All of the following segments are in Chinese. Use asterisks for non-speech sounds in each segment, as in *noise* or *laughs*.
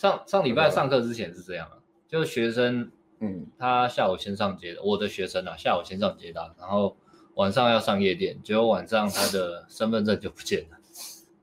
上上礼拜上课之前是这样啊，就学生，嗯，他下午先上街的，我的学生啊，下午先上街的，然后晚上要上夜店，结果晚上他的身份证就不见了，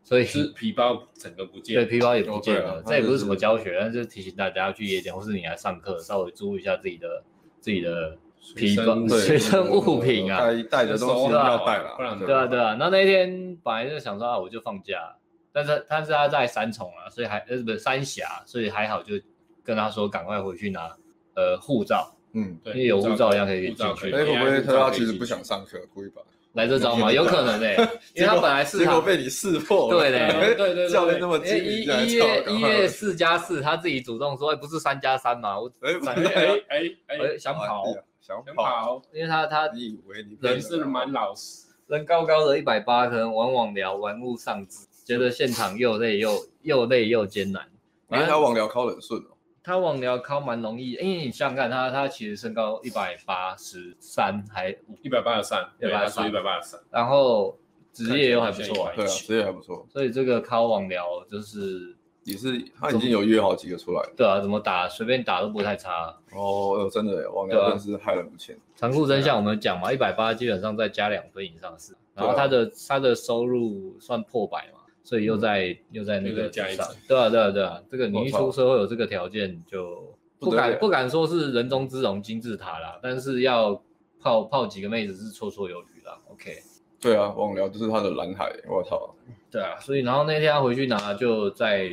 所以是皮包整个不见，对，皮包也不见了。哦、这也不是什么教学，但是提醒大家要去夜店，或是你来上课，稍微注意一下自己的自己的皮包、随身物品啊，带带的东西要带了，不然对啊对啊。那那天本来就想说啊，我就放假。但是他是他在三重啊，所以还呃不是三峡，所以还好，就跟他说赶快回去拿呃护照，嗯，对，因为有护照一样可以进去。哎，会不会他其实不想上课，故意把来这招嘛？*laughs* 有可能 *laughs* 诶，因为他本来是结果被你识破，对嘞，*laughs* 对对对，教练那么精一一月一月四加四，他自己主动说，不是三加三嘛？我哎哎哎哎想跑。想跑，因为他他你以为你人是蛮老实，人高高的一百八，可能往网聊玩物丧志。觉得现场又累又又累又艰难，因为他网聊考很顺哦，他网聊靠蛮容易，因为你想想看他他其实身高一百八十三还一百八十三，一百八十三，一百八十三，然后职业又还不错，对啊，职业还不错，所以这个靠网聊就是也是他已经有约好几个出来了，对啊，怎么打随便打都不太差哦，真的网聊真是害人不浅，残酷真相我们讲嘛，一百八基本上再加两分以上是，然后他的他的收入算破百嘛。所以又在、嗯、又在那个加一层，对啊对啊对啊，这个你一出社会有这个条件就不敢不，敢说是人中之龙金字塔啦，但是要泡泡几个妹子是绰绰有余啦。OK，对啊，网聊就是他的蓝海，我操。对啊，所以然后那天他回去拿，就在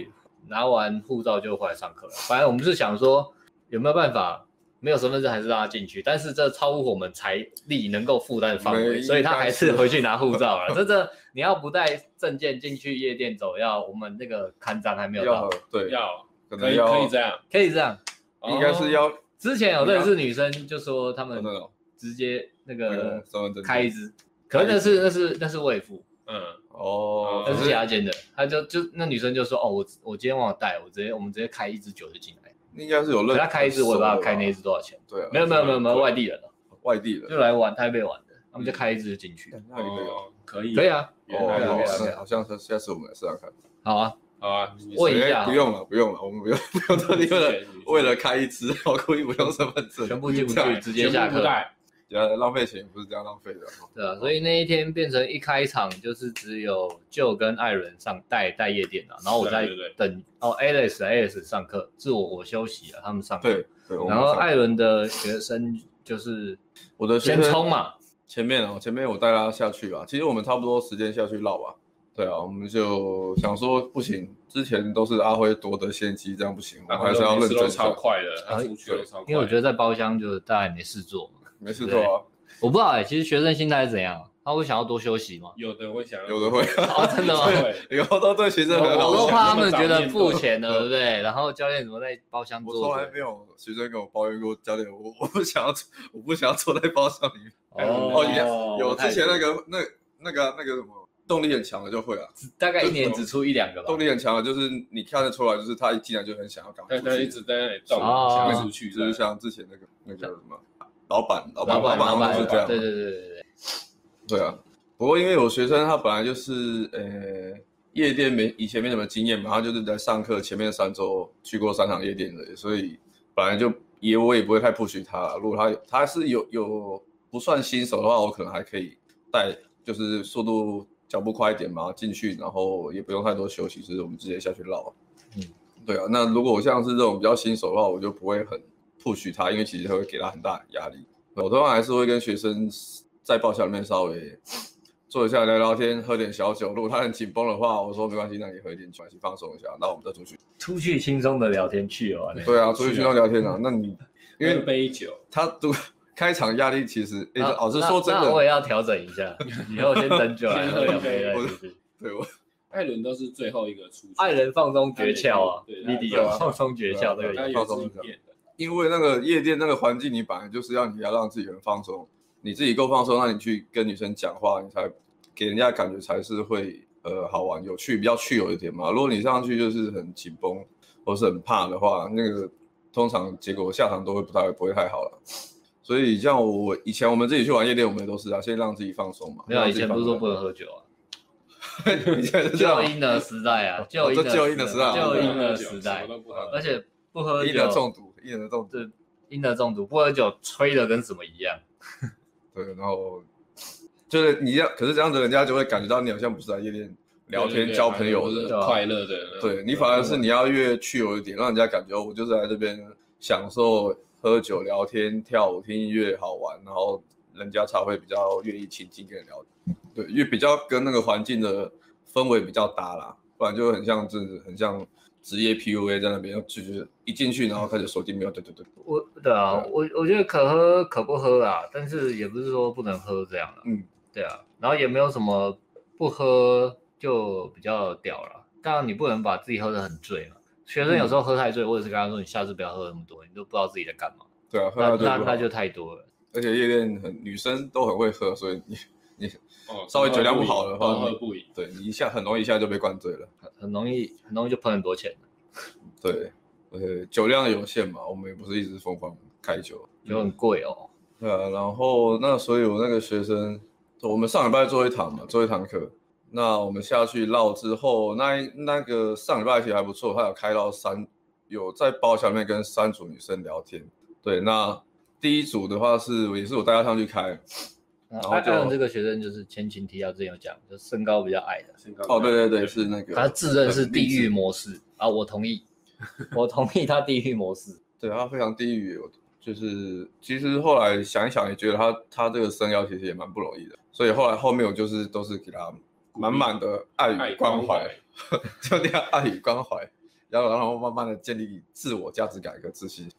拿完护照就回来上课了。反正我们是想说有没有办法。没有身份证还是让他进去，但是这超乎我们财力能够负担的范围，所以他还是回去拿护照了。*laughs* 这这你要不带证件进去夜店走，要我们那个看章还没有到，对，要可能要可以这样，可以这样，应该是要。之前有认识女生就说他们直接那个开一支，可能那是那是那是未付，嗯哦，那是假间的，他就就那女生就说哦我我今天忘了带，我直接我们直接开一支酒就进来。应该是有认，他开一支，我也不知道开那一支多少钱。对啊，没有没有没有没有外地人了，外地人。就来玩台北玩的，他们就开一支进去。哦，可以，可以啊。哦，好像是下次我们来试试看。好啊，好啊，问一下。不用了，不用了，我们不用不用特地为了 *laughs* 为了开一支，我故意不用身份证，全部进不去，直接下课。浪费钱不是这样浪费的，对啊，所以那一天变成一开场就是只有就跟艾伦上带带夜店啊，然后我在等哦，Alice Alice 上课，是我我休息了，他们上课。对对。然后艾伦的学生就是我的先冲嘛，前面哦，前面我带他下去吧，其实我们差不多时间下去绕吧。对啊，我们就想说不行，之前都是阿辉夺得先机，这样不行，我还是要认真。超快的，他出去超快。因为我觉得在包厢就大家也没事做。没事做啊，我不知道哎、欸，其实学生心态是怎样？他会想要多休息吗？有的会想要，有的会，哦，真的吗？*laughs* 以后都对学生很好。我都怕他们觉得付钱了，对不对？然后教练怎么在包厢坐？我从来没有学生跟我抱怨过，教练，我我不想要，我不想要坐在包厢里面。哦，有之前那个那那个那个什么动力很强的就会啊，大概一年只出一两个吧。动力很强的，就是你看得出来，就是他一进来就很想要赶快出去，一直在那里动，想要出去，就是像之前那个那个什么。老板，老板，老板，是这样。对对对对对。对啊，不过因为有学生他本来就是呃夜店没以前没什么经验嘛，他就是在上课前面三周去过三场夜店的，所以本来就也我也不会太 push 他。如果他他是有有不算新手的话，我可能还可以带，就是速度脚步快一点嘛进去，然后也不用太多休息，就是我们直接下去绕。嗯，对啊。那如果我像是这种比较新手的话，我就不会很。不许他，因为其实他会给他很大的压力。我通常还是会跟学生在包厢里面稍微坐一下聊聊天，喝点小酒。如果他很紧绷的话，我说没关系，那你喝一点酒，放松一下，那我们再出去。出去轻松的聊天去哦。对啊，出去轻松聊天啊。*laughs* 那你因为杯酒，他都 *laughs* 开场压力其实，老师说真的，我也要调整一下。以后先等酒来喝两杯再出去。对我，艾伦都是最后一个出去。艾伦放松诀窍啊，弟弟有放松诀窍，对放松一下。因为那个夜店那个环境，你本来就是要你要让自己很放松，你自己够放松，那你去跟女生讲话，你才给人家感觉才是会呃好玩、有趣，比较趣有一点嘛。如果你上去就是很紧绷或是很怕的话，那个通常结果下场都会不太不会太好了。所以像我以前我们自己去玩夜店，我们也都是啊，先让自己放松嘛。没有，以前不是说不能喝酒啊？*laughs* 以前是这就样，婴儿时代啊，就婴这就婴儿时代就婴的时代，而且不喝酒，中毒，婴儿中毒，对婴儿中毒，不喝酒吹的跟什么一样。*laughs* 对，然后就是你要，可是这样子人家就会感觉到你好像不是来夜店聊天交朋友的，快乐的，对你反而是你要越去有一点，让人家感觉我就是来这边享受喝酒、聊天、跳舞、听音乐好玩，然后人家才会比较愿意亲近跟你聊。对，因为比较跟那个环境的氛围比较搭啦，不然就很像就是很像职业 PUA 在那边，就是一进去然后开始手机没有，对对对，我对啊，我我觉得可喝可不喝啊，但是也不是说不能喝这样的。嗯，对啊，然后也没有什么不喝就比较屌了。当然你不能把自己喝得很醉嘛。学生有时候喝太醉，我也是跟他说你下次不要喝那么多，你都不知道自己在干嘛。对啊，喝那到最后那那就太多了。而且夜店很女生都很会喝，所以你你哦稍微酒量不好的话喝不赢，对你一下很容易一下就被灌醉了。很很容易很容易就喷很多钱，*laughs* 对，而且酒量有限嘛，我们也不是一直疯狂开酒。就很贵哦。对啊，然后那所以我那个学生，我们上礼拜做一堂嘛，做一堂课。那我们下去绕之后，那那个上礼拜其实还不错，他有开到三，有在包厢里面跟三组女生聊天。对，那第一组的话是也是我带他上去开。然后就艾伦这个学生就是前情提要之前有讲，就身高比较矮的，身高哦，对对对，是那个。他自认是地狱模式啊，我同意，我同意他地狱模式。*laughs* 对他非常地狱，就是其实后来想一想，也觉得他他这个身高其实也蛮不容易的，所以后来后面我就是都是给他满满的爱与关怀，*laughs* 就那样爱与关怀，然后然后慢慢的建立自我价值感跟自信，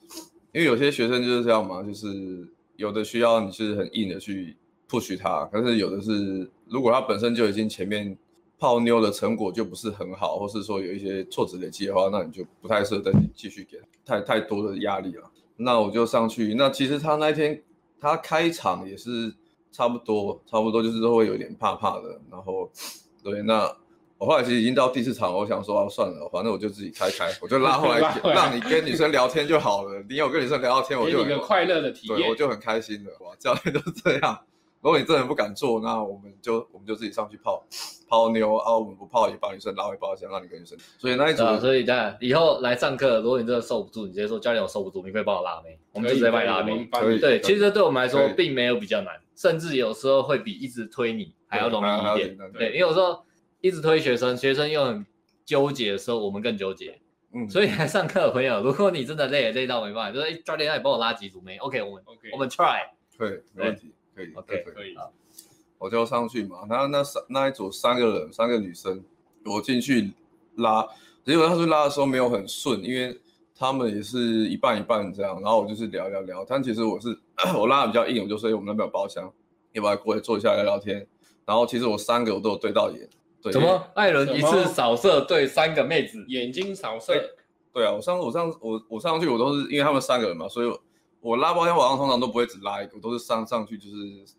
因为有些学生就是这样嘛，就是有的需要你是很硬的去 push 他，可是有的是如果他本身就已经前面泡妞的成果就不是很好，或是说有一些挫折累积的话，那你就不太适合再继续给他太太多的压力了。那我就上去，那其实他那一天他开场也是差不多，差不多就是都会有点怕怕的。然后，对，那我后来其实已经到第四场，我想说啊，算了，反正我就自己开开，我就拉后来让你跟女生聊天就好了。你有跟女生聊到天，我就一个快乐的体验，对，我就很开心的。哇，教练都是这样。如果你真的不敢做，那我们就我们就自己上去泡泡妞啊，我们不泡也把女生拉回包厢，让你跟女生。所以那一组、啊，所以当然以后来上课，如果你真的受不住，你直接说教练我受不住，你可以帮我拉妹，我们就直接帮你拉妹。可以，对，其实对我们来说并没有比较难，甚至有时候会比一直推你还要容易一点。对，因为有时候一直推学生，学生又很纠结的时候，我们更纠结。嗯，所以来上课的朋友，如果你真的累累到没办法，就是哎，教练，那你帮我拉几组妹？OK，我们 OK，我们 try，对，没问题，可以，OK，可以。我就上去嘛，然后那三那一组三个人，三个女生，我进去拉，结果他去拉的时候没有很顺，因为他们也是一半一半这样，然后我就是聊聊聊，但其实我是 *clears throat* 我拉的比较硬，我就说我们那边有包厢，要不要过来坐一下聊聊天？然后其实我三个我都有对到眼，对，怎么？艾伦一次扫射对三个妹子，眼睛扫射？对啊，我上我上我我上去我都是因为他们三个人嘛，所以我。拉包厢晚上通常都不会只拉一个，我都是上上去就是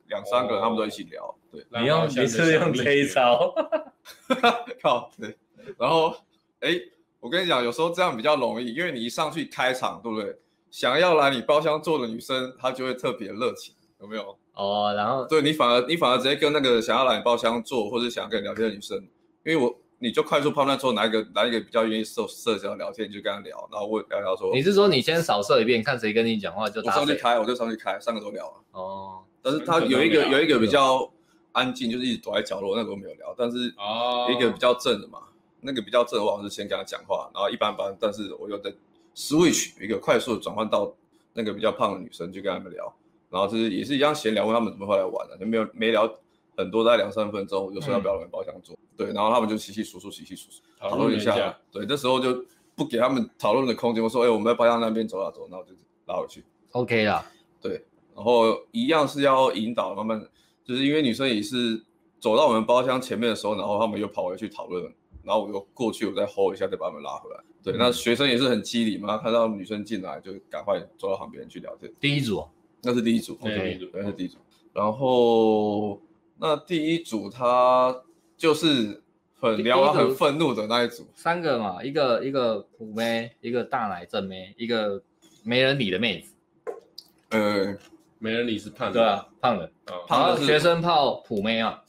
两三个人，他们都一起聊。对，你用你是用这一招 *laughs* *laughs* 靠，对。然后，哎，我跟你讲，有时候这样比较容易，因为你一上去开场，对不对？想要来你包厢坐的女生，她就会特别热情，有没有？哦，然后对你反而你反而直接跟那个想要来你包厢坐或者想要跟你聊天的女生，因为我。你就快速判断出哪一个哪一个比较愿意社社交聊天，你就跟他聊，然后问聊聊说。你是说你先扫射一遍，看谁跟你讲话就打。我上去开，我就上去开，三个都聊了。哦。但是他有一个有一个比较安静，就是一直躲在角落，那个我没有聊。但是哦，一个比较正的嘛，那个比较正的话，我是先跟他讲话，然后一般般。但是我又在 switch 一个快速转换到那个比较胖的女生，就跟他们聊，然后就是也是一样闲聊，问他们怎么会来玩的，就没有没聊。很多在两三分钟，我就说要不要来包厢坐，嗯，对，然后他们就稀稀疏疏，稀稀疏疏讨论一下，对，这时候就不给他们讨论的空间，我说，哎，我们在包厢那边走啊走，然后就拉回去，OK 啦，对，然后一样是要引导，慢慢，就是因为女生也是走到我们包厢前面的时候，然后他们又跑回去讨论，然后我又过去，我再 hold 一下，再把他们拉回来，对，嗯、那学生也是很机灵嘛，看到女生进来就赶快走到旁边去聊天。第一组，那是第一组，OK，对，那是第一组，然后。那第一组他就是很聊完很愤怒的那一组，三个嘛，一个一个普妹，一个大奶正妹，一个没人理的妹子。呃，没人理是胖的，对啊，胖的，哦、胖的学生泡普妹啊，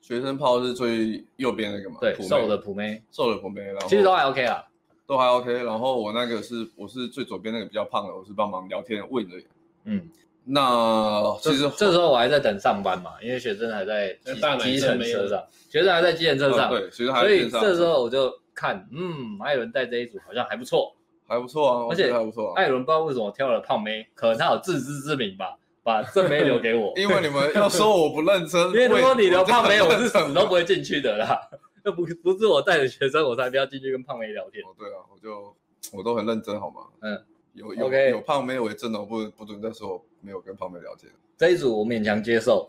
学生泡是最右边那个嘛？对，瘦的普妹，瘦的普妹，然后其实都还 OK 啊，都还 OK。然后我那个是我是最左边那个比较胖的，我是帮忙聊天问的。嗯，那其实这时候我还在等上班嘛，因为学生还在计程车上，学生还在机程车上，对，学生还在。所以这时候我就看，嗯，艾伦带这一组好像还不错，还不错啊，而且还不错。艾伦不知道为什么挑了胖妹，可能他有自知之明吧。把正妹留给我，*laughs* 因为你们要说我不认真，因为如果你留胖妹，我是死都不会进去的啦。又不不是我带的学生，我才不要进去跟胖妹聊天。哦，对啊，我就我都很认真，好吗？嗯，有有 Okay. 有胖妹为证的，我不不准再说我没有跟胖妹聊天。这一组我勉强接受，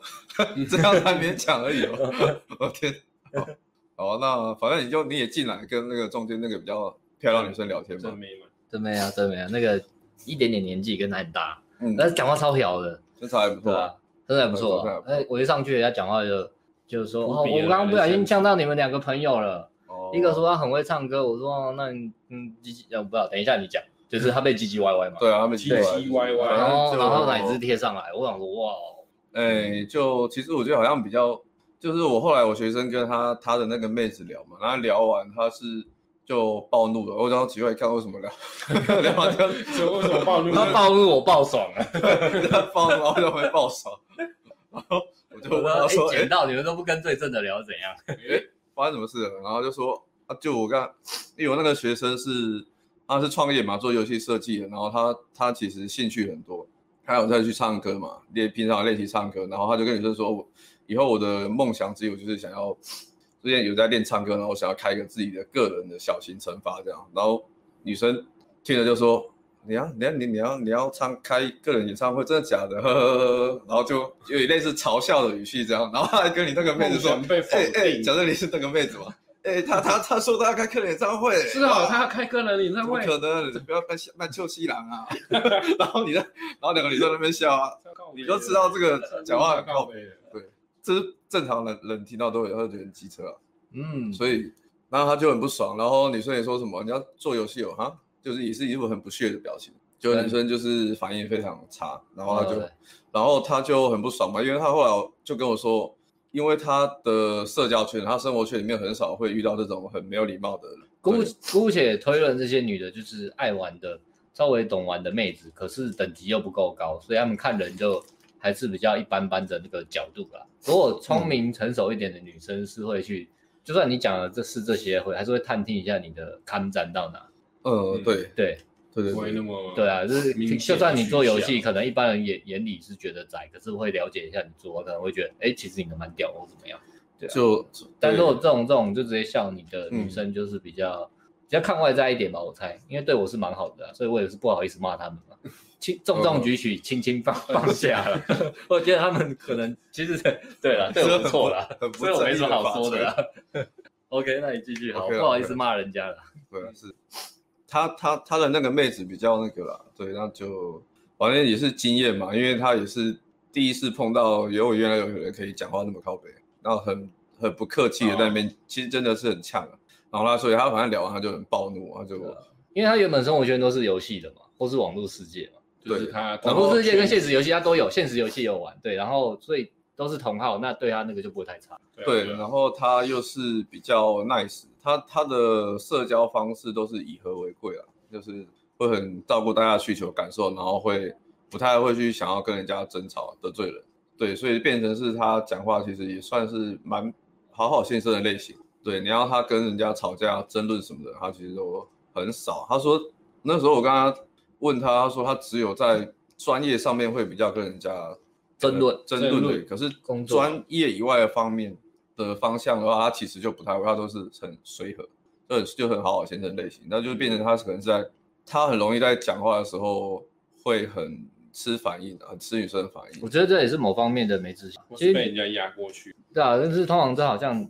你 *laughs* 这样才勉强而已哦。我天，好，那反正你就你也进来跟那个中间那个比较漂亮女生聊天嘛。真没嘛，真没啊，真没啊，那个一点点年纪跟她很大。嗯，但是讲话超屌的，身材还不错啊，真的还不错。哎，我一上去，人家讲话就就是说，哦，我刚刚不小心呛到你们两个朋友了。哦，一个说他很会唱歌，我说那你嗯，唧唧，我不知道，等一下你讲，就是他被唧唧歪歪嘛。对啊，他被唧唧歪歪，然后然后奶子贴上来，我想说哇，哎，就其实我觉得好像比较，就是我后来我学生跟他他的那个妹子聊嘛，然后聊完他是。就暴怒了，我然后奇怪看为什么聊，*laughs* 聊完就 *laughs* 就为什么暴怒？*laughs* 他暴怒我暴爽了，他暴怒我就会爆爽，然后我就问他说：“捡到你们都不跟对正的聊怎样？哎，发生什么事了？”然后就说：“啊，就我刚，因为我那个学生是他是创业嘛，做游戏设计的，然后他他其实兴趣很多，他有在去唱歌嘛，练平常练习唱歌，然后他就跟女生说：我以后我的梦想只有就是想要。”之前有在练唱歌，然后我想要开一个自己的个人的小型惩罚这样，然后女生听了就说：“你要你要你你要你要唱开个人演唱会，真的假的？”呵呵呵呵，然后就有类似嘲笑的语气这样，然后他还跟你那个妹子说：“哎哎，假设你是那个妹子嘛？哎，他他他说他要开个人演唱会，是哦，他要开个人演唱会，不可能，你不要扮扮臭西郎啊！*laughs* ”然后你在，然后两个女生在那边笑啊，你都知道这个讲话很靠北的，对。这是正常人人听到都会会觉得很机车啊，嗯，所以然后他就很不爽，然后女生也说什么你要做游戏哦哈，就是也是一副很不屑的表情，就女生就是反应非常差，然后他就，然后他就很不爽嘛，因为他后来就跟我说，因为他的社交圈，他生活圈里面很少会遇到这种很没有礼貌的人，姑姑且推论这些女的就是爱玩的，稍微懂玩的妹子，可是等级又不够高，所以他们看人就。还是比较一般般的那个角度啦。如果聪明成熟一点的女生是会去，嗯、就算你讲了这是这些，会还是会探听一下你的看展到哪。呃，对对对对，不会那么对啊，就是就算你做游戏，可能一般人眼眼里是觉得窄，可是会了解一下你做，可能会觉得，哎、欸，其实你的蛮屌或怎么样。对啊、就，但如果这种这种就直接笑你的女生，就是比较、嗯、比较看外在一点吧，我猜，因为对我是蛮好的、啊，所以我也是不好意思骂他们嘛。轻重重举起，轻轻放放下了。*laughs* 我觉得他们可能其实对了，对 *laughs* 我不错了，所以我没什么好说的啦。*laughs* OK，那你继续好，不好意思骂人家了。对，是他他他的那个妹子比较那个啦，对，那就反正也是经验嘛，因为他也是第一次碰到，有原来有人可以讲话那么靠北，然后很很不客气的在那边，其实真的是很呛啊。然后他所以他反正聊完他就很暴怒，他就因为他原本生活圈都是游戏的嘛，或是网络世界嘛。就是他网络世界跟现实游戏他都有，现实游戏有玩，对，然后所以都是同号，那对他那个就不会太差。对，然后他又是比较 nice，他他的社交方式都是以和为贵啊，就是会很照顾大家的需求感受，然后会不太会去想要跟人家争吵得罪人，对，所以变成是他讲话其实也算是蛮好好先生的类型。对，你要他跟人家吵架争论什么的，他其实都很少。他说那时候我跟他。问他，他说他只有在专业上面会比较跟人家争论争论对，可是专业以外的方面的方向的话，他其实就不太会，他都是很随和，就很就很好好先生类型，那就变成他可能是在他很容易在讲话的时候会很吃反应，很吃女生的反应。我觉得这也是某方面的没自信，其实被人家压过去。对啊，但是通常这好像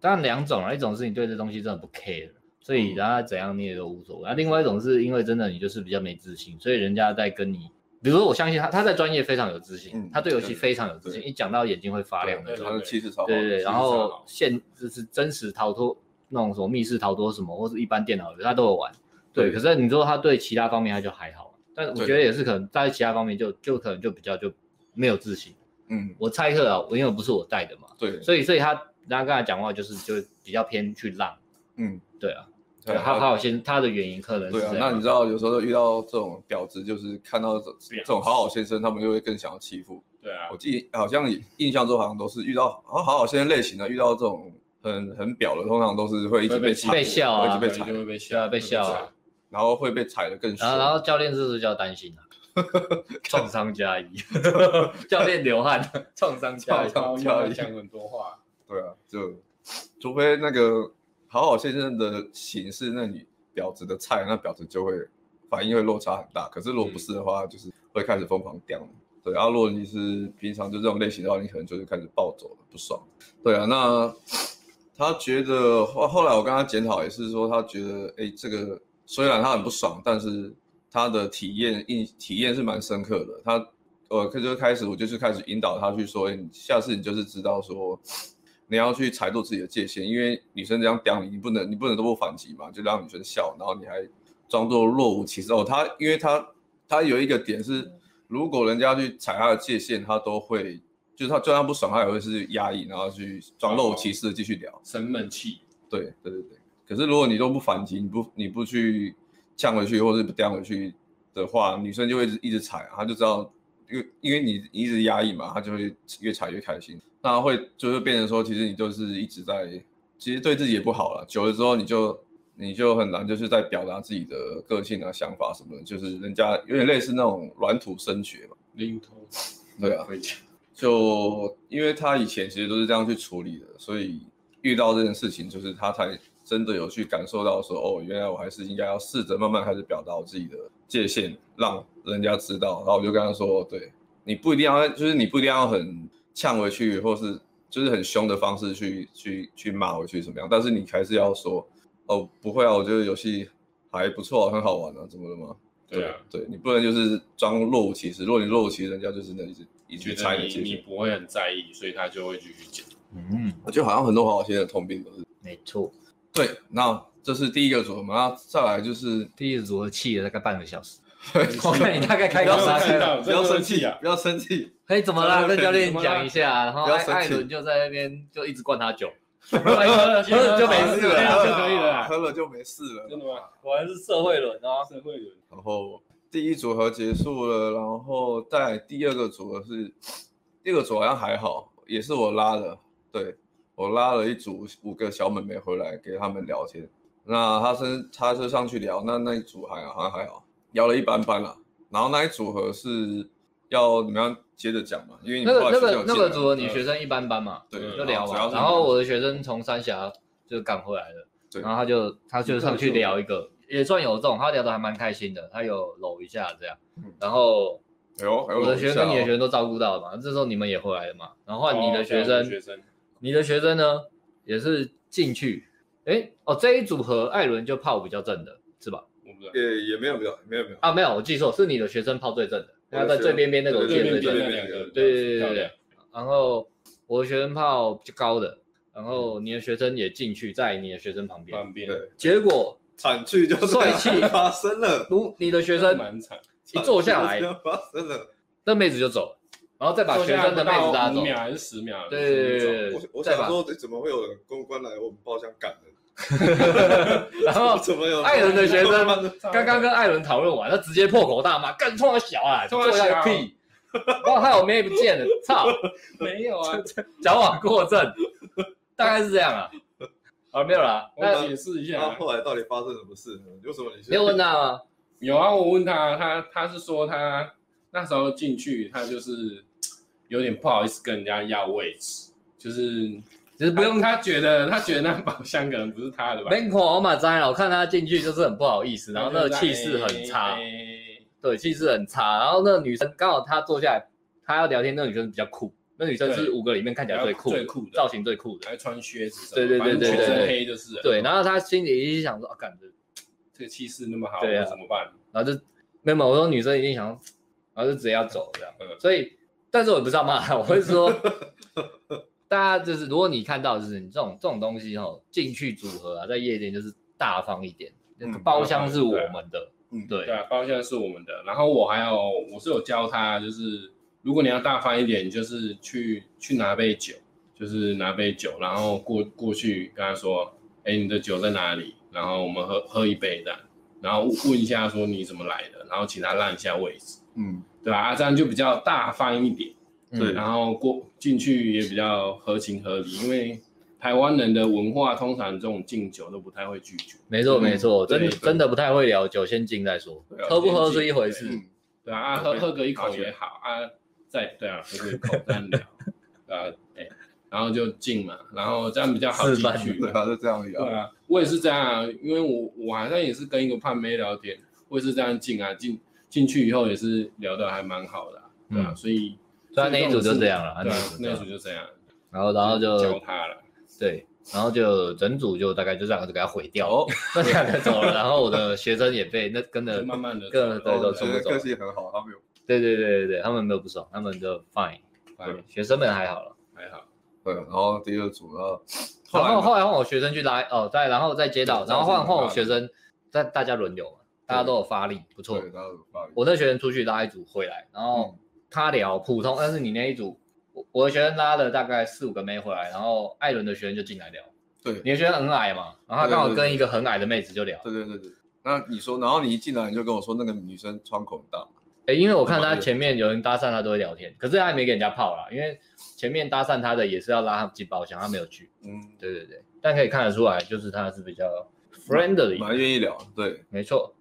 当然两种啊，一种是你对这东西真的不 care。所以人家怎样你也都无所谓。那另外一种是因为真的你就是比较没自信，所以人家在跟你，比如说我相信他，他在专业非常有自信，他对游戏非常有自信，一讲到眼睛会发亮的，他的气势超好。对对对，然后现就是真实逃脱那种什么密室逃脱什么，或是一般电脑的他都有玩。对，可是你说他对其他方面他就还好，但我觉得也是可能在其他方面就就可能就比较就没有自信。嗯，我猜测啊，因为不是我带的嘛，对，所以所以他。然后跟他讲话就是就比较偏去浪，嗯，对啊，对对，他他有些他的原因可能是对啊，那你知道有时候遇到这种婊子，就是看到这这种好好先生，他们就会更想要欺负。对啊我，记好像印象中好像都是遇到好好好先生类型的，遇到这种很很婊的，通常都是会一直被踩被笑啊一直被踩就，会被笑，被笑啊，然后会被踩的更凶然。后然后教练是不是就要担心啊？*laughs* 创伤加一，*laughs* 教练流汗，创伤加一。然后又要讲很多话，对啊，就除非那个好好先生的形式那你婊子的菜，那婊子就会反应会落差很大。可是如果不是的话，就是会开始疯狂掉。对，然后如果你是平常就这种类型的话，你可能就是开始暴走了，不爽。对啊，那他觉得后后来我跟他检讨也是说，他觉得哎，这个虽然他很不爽，但是他的体验印体验是蛮深刻的。他呃，就开始我就是开始引导他去说，下次你就是知道说。你要去踩住自己的界限，因为女生这样刁你，你不能，你不能都不反击嘛，就让女生笑，然后你还装作若无其事。哦，他因为他他有一个点是，如果人家去踩他的界限，他都会，就是他就算不爽，他也会是压抑，然后去装若无其事的继续聊，生闷气。对对对对。可是如果你都不反击，你不你不去呛回去，或者不刁回去的话，女生就会一直一直踩，她就知道，因为因为你你一直压抑嘛，他就会越踩越开心。那会就是变成说，其实你就是一直在，其实对自己也不好了。久了之后，你就你就很难就是在表达自己的个性啊、想法什么的，就是人家有点类似那种软土生绝嘛。零头，对啊。就因为他以前其实都是这样去处理的，所以遇到这件事情，就是他才真的有去感受到说，哦，原来我还是应该要试着慢慢开始表达我自己的界限，让人家知道。然后我就跟他说，对，你不一定要，就是你不一定要很。呛回去，或是就是很凶的方式去去去骂回去怎么样？但是你还是要说，哦，不会啊，我觉得游戏还不错，很好玩啊，怎么了吗？对啊，对你不能就是装若无其事。如果你若无其事，人家就真的一直一直觉得你你不会很在意，所以他就会继续讲。嗯，我觉得好像很多好好先生的通病都是。没错。对，那这是第一个组合嘛，那再来就是第一个组合气了大概半个小时。*laughs* 我看你大概开个啥看到不要生气啊！不要生气。哎，怎么啦？跟教练讲一下，然后艾艾伦就在那边就一直灌他酒，喝 *laughs* 喝了就没事了，*laughs* 就可以了，喝了就没事了。真的吗？果然是社会人啊，社会人。然后第一组合结束了，然后在第二个组合是第二个组合好像还好，也是我拉的，对，我拉了一组五个小妹妹回来给他们聊天。那他是他是上去聊，那那一组还好像还好。聊了一般般啦，然后那一组合是要你们要接着讲嘛，因为你那个那个那个组组合你学生一般般嘛，对，就聊完，然后我的学生从三峡就赶回来了，对，然后他就他就上去聊一个，也算有这种，他聊的还蛮开心的，他有搂一下这样，然后我的学生跟你的学生都照顾到了嘛，这时候你们也回来了嘛，然后换你的学生，你的学生呢也是进去，哎哦这一组合艾伦就泡比较正的是吧？也也没有没有没有没有啊没有，我记错，是你的学生泡最正的，他在最边边那个我记得最正，对对对对对。然后我的学生泡比较高的，然后你的学生也进去在你的学生旁边，旁边。结果惨剧就帅气发生了，如你的学生惨一坐下来，发生了，那妹子就走了，然后再把学生的妹子拉走，五秒还是十秒？对对对对。我想说，怎么会有人公关来我们包厢赶人？*laughs* 然后怎么有艾伦的学生刚刚跟艾伦讨论完，他直接破口大骂：“干，冲他小啊，做下个屁！”然后还有妹不见了，操！没有啊，矫枉过正，大概是这样啊。啊，没有啦，我解释一下。后来到底发生什么事呢？有什么你？没有问他吗？有啊，我问他，他他是说他那时候进去，他就是有点不好意思跟人家要位置，就是。其实不用，他觉得他觉得那宝箱可能不是他的吧？门口我嘛知了，我看他进去就是很不好意思，然后那个气势很差，对，气势很差。然后那个女生刚好她坐下来，她要聊天，那个女生比较酷，那女生是五个里面看起来最酷、最酷的，造型最酷的，还穿靴子，对对对对对，全身黑就是。对，然后她心里一直想说啊，感觉这个气势那么好，对啊，怎么办？然后就没有，我说女生一定想，然后就直接要走这样。所以，但是我也不知道骂他，我会说。*laughs* 大家就是，如果你看到就是你这种这种东西哦，进去组合啊，在夜店就是大方一点，那个包厢是我们的，嗯，对，对啊，包厢是我们的。然后我还有，我是有教他，就是如果你要大方一点，就是去去拿杯酒，就是拿杯酒，然后过过去跟他说，哎，你的酒在哪里？然后我们喝喝一杯的，然后问一下说你怎么来的，然后请他让一下位置，嗯，对吧？啊，这样就比较大方一点，对，然后过进去也比较合情合理，因为台湾人的文化通常这种敬酒都不太会拒绝，没错没错，真对真的不太会聊酒，先敬再说，喝不喝是一回事，对，对啊，喝喝个一口也好啊，再对啊，喝个一口再聊，*laughs* 啊，哎。然后就敬嘛，然后这样比较好进去。对啊，就这样聊。对啊，我也是这样啊，因为我我好像也是跟一个胖妹聊天，我也是这样进啊，进进去以后也是聊得还蛮好的，啊，对啊，所以所以那一组就这样了，对，那一组就这样。然后然后就教他了，对，然后就整组就大概就这样子给他毁掉，*laughs* 那两个走了，然后我的学生也被那跟着慢慢的跟对都走不走。个性很好，他们有。对对对对对，他们没有不爽，他们就 fine，对，学生们还好了，还好。对，然后第二组，然后然后后来换我学生去拉哦，再然后再接到，然后换换我学生，在大家轮流嘛，大家都有发力，不错。我那学生出去拉一组回来，然后他聊普通，但是你那一组，我我的学生拉了大概四五个妹回来，然后艾伦的学生就进来聊。对，你的学生很矮嘛，然后他刚好跟一个很矮的妹子就聊。对对对对。那你说，然后你一进来你就跟我说那个女生窗口很大。哎，因为我看他前面有人搭讪，他都会聊天，可是他也没给人家泡啦，因为。前面搭讪他的也是要拉他进包厢，他没有去。嗯，对对对，但可以看得出来，就是他是比较 friendly，蛮愿意聊。对，没错。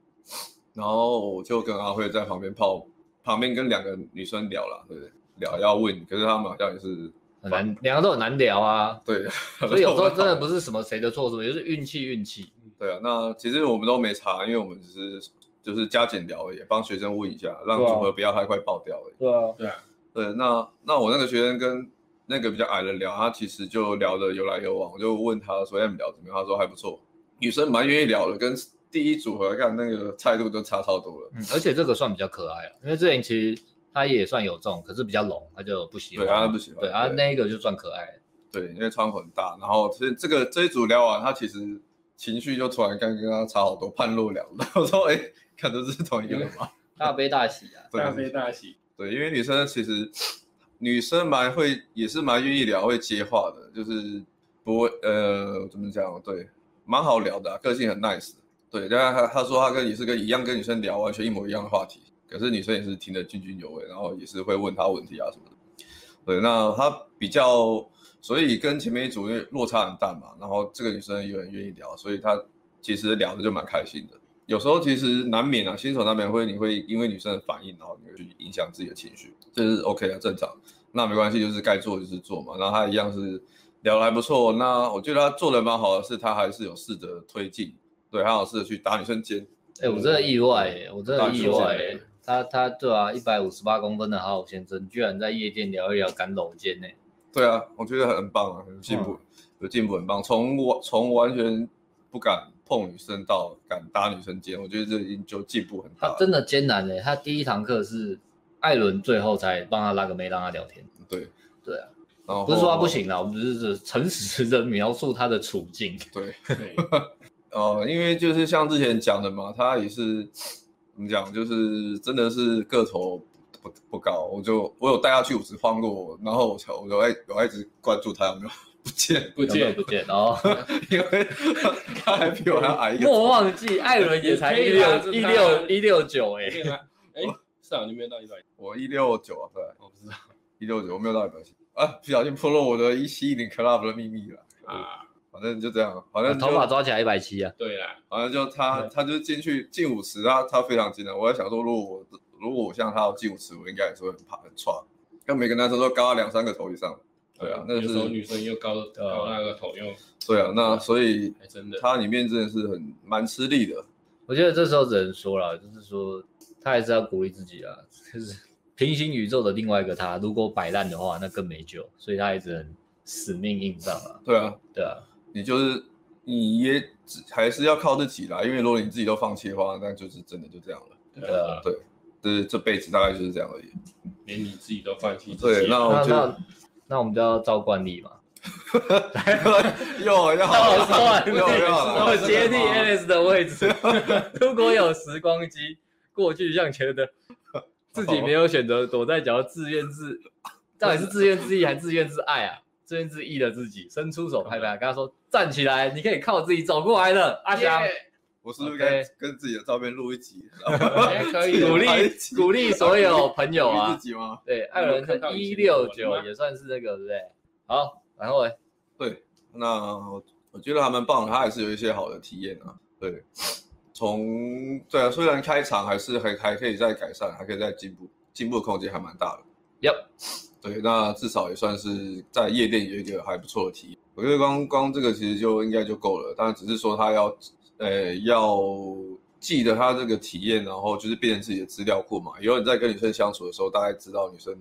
然后我就跟阿辉在旁边泡，旁边跟两个女生聊了，对不对？聊要问，可是他们好像也是很难，两个都很难聊啊。对，所以有时候 *laughs* 真的不是什么谁的错，什么就是运气运气。对啊，那其实我们都没查，因为我们只是就是加减聊而已，帮学生问一下，让组合不要太快爆掉而已。对啊，对啊。对，那那我那个学生跟那个比较矮的聊，他其实就聊的有来有往，我就问他说：“要不聊怎么样？”他说还不错，女生蛮愿意聊的，跟第一组合看那个态度都差超多了。嗯，而且这个算比较可爱了，因为之前其实他也算有中，可是比较拢，他就不喜欢。对，他不喜欢。对，啊，那一个就算可爱。对，因为窗口很大，然后其实这个这一组聊完，他其实情绪就突然刚跟他差好多，判若两人。*laughs* 我说：“哎，看都是同一个人吗？”大悲大喜啊，大悲大喜。对，因为女生其实。女生蛮会，也是蛮愿意聊，会接话的，就是不会，呃，怎么讲？对，蛮好聊的，啊，个性很 nice。对，但他他说他跟也是跟一样跟女生聊完全一模一样的话题，可是女生也是听得津津有味，然后也是会问他问题啊什么的。对，那他比较，所以跟前面一组落差很大嘛，然后这个女生也很愿意聊，所以他其实聊的就蛮开心的。有时候其实难免啊，新手难免会你会因为女生的反应，然后你会去影响自己的情绪，这是 OK 的，正常。那没关系，就是该做就是做嘛。然后他一样是聊得还不错。那我觉得他做的蛮好的，是他还是有试着推进，对，他有试着去打女生肩。哎、欸，我真的意外哎，我真的意外哎。他他对啊，一百五十八公分的好好先生，居然在夜店聊一聊敢搂肩呢。对啊，我觉得很棒啊，很进步，嗯、有进步很棒。从完从完全不敢。碰女生到敢搭女生肩，我觉得这已经就进步很大。他真的艰难嘞，他第一堂课是艾伦最后才帮他拉个妹让他聊天。对对啊，然后不是说他不行啦，我们只是诚实的描述他的处境。对，*laughs* 哦、呃，因为就是像之前讲的嘛，他也是怎么讲，就是真的是个头不不高，我就我有带他去舞池晃过，然后我就我就爱我一直关注他有没有。不见不见不见哦，因为 *laughs* 他还比我还矮一个。莫忘记艾伦也才一六一六一六九哎，哎，是啊，你没有到一百，我一六九啊，对，我不知道一六九，我没有到一百七啊，不小心破露我的一七一零 club 的秘密了啊，反正就这样，反正头发抓起来一百七啊，对啦，反正就他他就进去进舞池，他他非常惊讶，我在想说，如果我如果我像他要进舞池，我应该也是会很怕很剉，跟每个男生都高了两三个头以上。对啊，那个时候女生又高高那个头又。对啊，那所以真的，他里面真的是很蛮吃力的。我觉得这时候只能说了，就是说他还是要鼓励自己啊，就是平行宇宙的另外一个他，如果摆烂的话，那更没救。所以他也只能死命硬上啊。对啊，对啊，你就是你也还是要靠自己啦，因为如果你自己都放弃的话，那就是真的就这样了。对啊，对，就是这辈子大概就是这样而已。连你自己都放弃，对，那我就。那我们就要照惯例嘛，*laughs* *laughs* 又要照惯例，我接替 *laughs* Alice 的位置。如果有时光机，过去向前的，自己没有选择，躲在角，自怨自，到底是自怨自艾还是自怨自艾啊？这边是 E 的自己，伸出手拍拍，跟他说站起来，你可以靠自己走过来的，阿翔。我是不是该跟自己的照片录一集？可以鼓励鼓励所有朋友啊。自己吗？对，艾伦的一六九也算是那个，对不对？好，然后呢？对，那我觉得还蛮棒的，他还是有一些好的体验啊。对，从对啊，虽然开场还是还还可以再改善，还可以再进步，进步的空间还蛮大的。Yep，对，那至少也算是在夜店有一个还不错的体验。我觉得光光这个其实就应该就够了，当然只是说他要。呃，要记得他这个体验，然后就是变成自己的资料库嘛。以后你在跟女生相处的时候，大概知道女生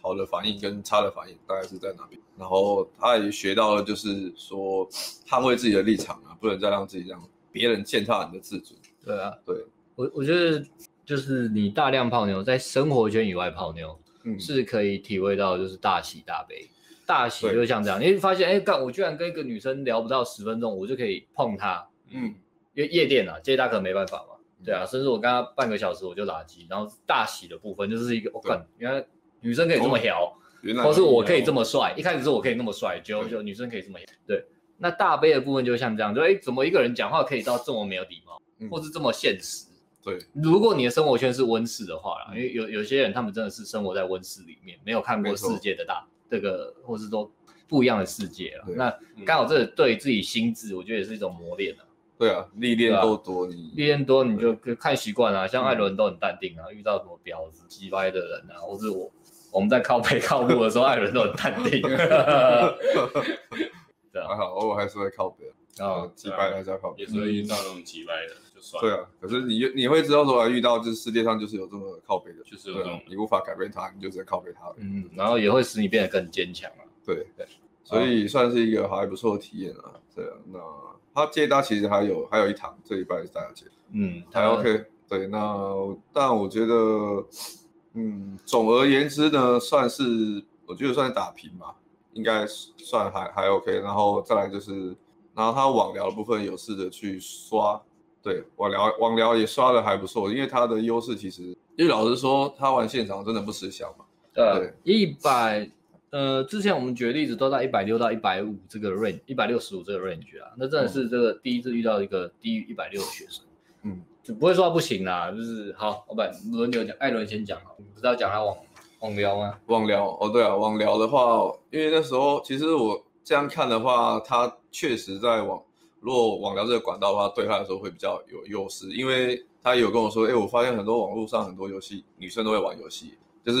好的反应跟差的反应大概是在哪边。然后他也学到了，就是说捍卫自己的立场啊，不能再让自己让别人践踏你的自尊。对啊，对我我觉得就是你大量泡妞，在生活圈以外泡妞，嗯，是可以体会到就是大喜大悲。大喜就像这样，你会发现，哎，干我居然跟一个女生聊不到十分钟，我就可以碰她，嗯。因为夜店啊，接大客没办法嘛，对啊，甚至我跟她半个小时我就垃圾，然后大喜的部分就是一个，我干，原来女生可以这么调，或是我可以这么帅，一开始是我可以那么帅，就就女生可以这么，对，那大悲的部分就像这样，就哎，怎么一个人讲话可以到这么没有礼貌，或是这么现实？对，如果你的生活圈是温室的话啦，因为有有些人他们真的是生活在温室里面，没有看过世界的大这个，或是说不一样的世界啊，那刚好这对自己心智，我觉得也是一种磨练啊。对啊，历练够多，你历练多你就看习惯了。像艾伦都很淡定啊，遇到什么婊子、鸡歪的人啊，或是我我们在靠北靠路的时候，艾伦都很淡定。*laughs* 对啊，还好，偶尔还是会靠北啊，鸡歪还是要靠北，也是会遇到那种鸡歪的，对啊，可是你你会知道说，遇到就是世界上就是有这么靠背的，就是有这种你无法改变他，你就只能靠背他。嗯，然后也会使你变得更坚强啊。对对，所以算是一个还不错的体验啊。对啊，那。他接搭其实还有还有一堂，这礼拜是大家接，嗯，还 OK。对，那但我觉得，嗯，总而言之呢，算是我觉得算是打平吧，应该算还还 OK。然后再来就是，然后他网聊的部分有试着去刷，对，网聊网聊也刷的还不错，因为他的优势其实，因为老实说，他玩现场真的不吃香嘛，对，一百。呃，之前我们举的例子都在一百六到一百五这个 range，一百六十五这个 range 啊，那真的是这个第一次遇到一个低于一百六的学生，嗯，就不会说他不行啦，就是好，老板轮流讲，艾伦先讲，你不是要讲他网网聊吗？网聊，哦对啊，网聊的话，因为那时候其实我这样看的话，他确实在网，如果网聊这个管道的话，对他来说会比较有优势，因为他有跟我说，哎，我发现很多网络上很多游戏，女生都会玩游戏，就是。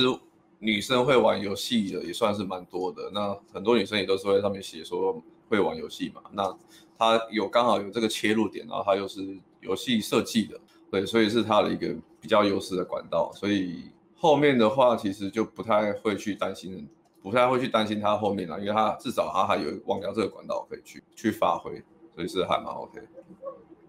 女生会玩游戏的也算是蛮多的，那很多女生也都是会在上面写说会玩游戏嘛，那她有刚好有这个切入点，然后她又是游戏设计的，对，所以是他的一个比较优势的管道，所以后面的话其实就不太会去担心，不太会去担心他后面了，因为他至少他还有网聊这个管道可以去去发挥，所以是还蛮 OK，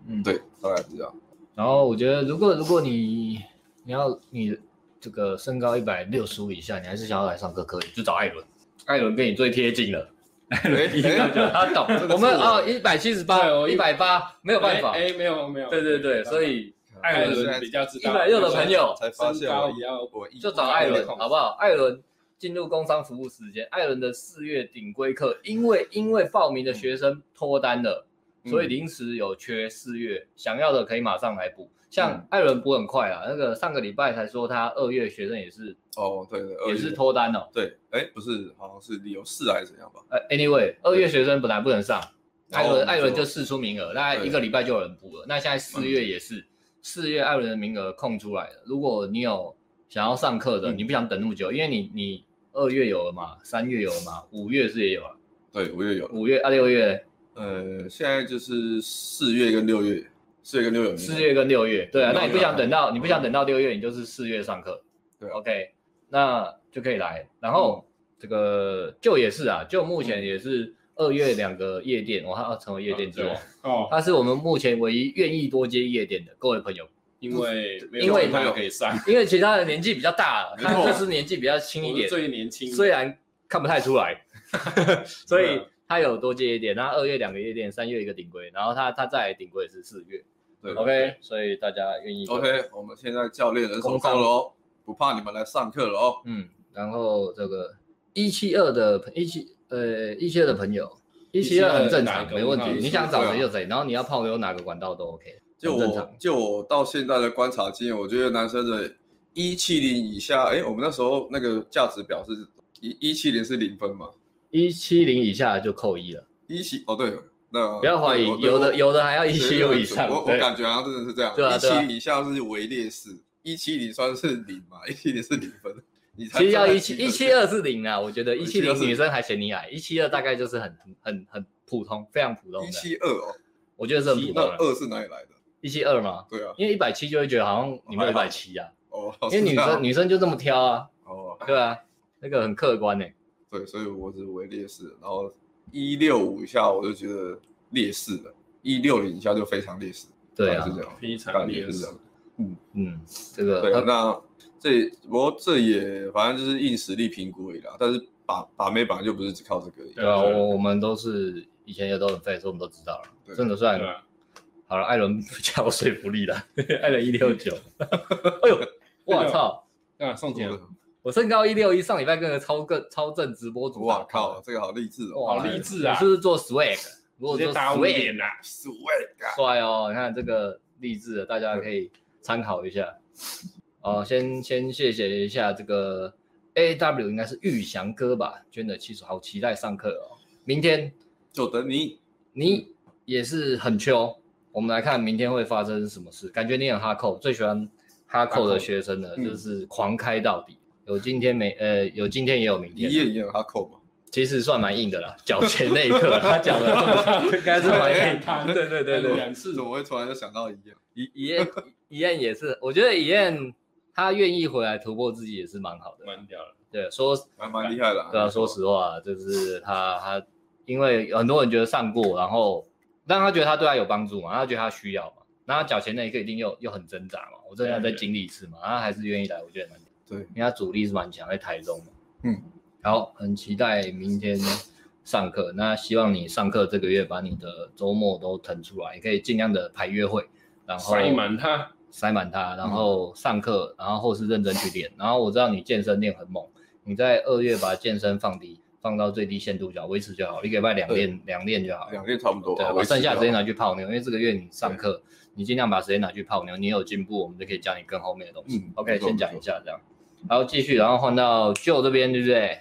嗯，对，大概是这样。然后我觉得如果如果你你要你。这个身高一百六十五以下，你还是想要来上课可以，就找艾伦，艾伦跟你最贴近了，艾伦一定要叫他懂。*laughs* 我们啊，一百七十八哦，一百八，没有办法。哎，没有没有。对对对，所以艾伦比较知道。一百六的朋友才发现我就找艾伦，好不好？艾伦进入工商服务时间，艾伦的四月顶规课，因为因为报名的学生脱单了，所以临时有缺，四月想要的可以马上来补。像艾伦补很快啊，那个上个礼拜才说他二月学生也是哦，对对，也是脱单哦。对，哎，不是，好像是理由四还是怎样吧？呃，anyway，二月学生本来不能上，艾伦艾伦就试出名额，大概一个礼拜就有人补了。那现在四月也是，四月艾伦的名额空出来了。如果你有想要上课的，你不想等那么久，因为你你二月有了嘛，三月有了嘛，五月是也有啊。对，五月有，五月啊六月，呃，现在就是四月跟六月。四月跟六月，四月跟六月，对啊，那你不想等到，你不想等到六月，你就是四月上课，对，OK，那就可以来。然后这个就也是啊，就目前也是二月两个夜店，我还要成为夜店之王哦，他是我们目前唯一愿意多接夜店的各位朋友，因为因为朋友可以上，因为其他的年纪比较大，*laughs* 他就是年纪比较轻一点，最年轻，虽然看不太出来，*laughs* 所以他有多接夜店，那二月两个夜店，三月一个顶规，然后他他在顶规是四月。对，OK，所以大家愿意。OK，我们现在教练人手够了哦，不怕你们来上课了哦。嗯，然后这个一七二的一七呃，一七二的朋友，一七二很正常，没问题。你想找谁就谁，然后你要泡妞哪个管道都 OK，就我就我到现在的观察经验，我觉得男生的一七零以下，哎，我们那时候那个价值表是一一七零是零分嘛，一七零以下就扣一了。一七哦对，那不要怀疑，有的有的还要一七六以上。我我感觉好像真的是这样，一七零以下是为劣势，一七零算是零嘛，一七零是零分。其实要一七一七二是零啊，我觉得一七零女生还嫌你矮，一七二大概就是很很很普通，非常普通的。一七二哦，我觉得是很普通。那二是哪里来的？一七二吗？对啊，因为一百七就会觉得好像你没有一百七啊。哦，因为女生女生就这么挑啊。哦，对啊，那个很客观诶。对，所以我是为劣势，然后一六五以下我就觉得劣势了，一六零以下就非常劣势。对啊，是这样，非常劣势。嗯嗯，这个对那。这不过这也反正就是硬实力评估而已啦，但是把把妹本来就不是只靠这个。对啊，我我们都是以前也都很废，所以我们都知道了。真的算好了，艾伦比较有说服力了，*laughs* 艾伦一六九。*laughs* 哎呦，我操！啊，送钱了。我身高一六一，上礼拜跟个超个超正直播主。哇靠，这个好励志哦，好励志啊！是不是做 swag？如果做 swag 啊，swag，帅哦！你看这个励志的，大家可以参考一下。哦，先先谢谢一下这个 A W 应该是玉祥哥吧，捐的七十，好期待上课哦。明天就等你，你也是很秋。我们来看明天会发生什么事，感觉你很哈扣，最喜欢哈扣的学生呢，就是狂开到底。有今天没？呃，有今天也有明天。你也也有哈扣嘛？其实算蛮硬的啦，缴钱那一刻他讲的 *laughs* 应该是蛮硬。对对对对，两次怎么会突然就想到一样？一一燕一燕也是，我觉得一燕。他愿意回来突破自己也是蛮好的，蛮屌的。对，说蛮蛮厉害的。对啊，说实话，就是他他，因为很多人觉得上过，然后，但他觉得他对他有帮助嘛，他觉得他需要嘛，那他缴钱那一刻一定又又很挣扎嘛，我真的要再经历一次嘛，然后他还是愿意来，我觉得蛮对，因为他主力是蛮强，在台中嘛。嗯，好，很期待明天上课，那希望你上课这个月把你的周末都腾出来，也可以尽量的排约会，然后塞满它。塞满它，然后上课，然后或是认真去练。然后我知道你健身练很猛，你在二月把健身放低，放到最低限度就好，维持就好。一个礼拜两练，两练就好。两练差不多。对，把剩下时间拿去泡妞，因为这个月你上课，你尽量把时间拿去泡妞。你有进步，我们就可以教你更后面的东西。OK，先讲一下这样，然后继续，然后换到 Joe 这边，对不对？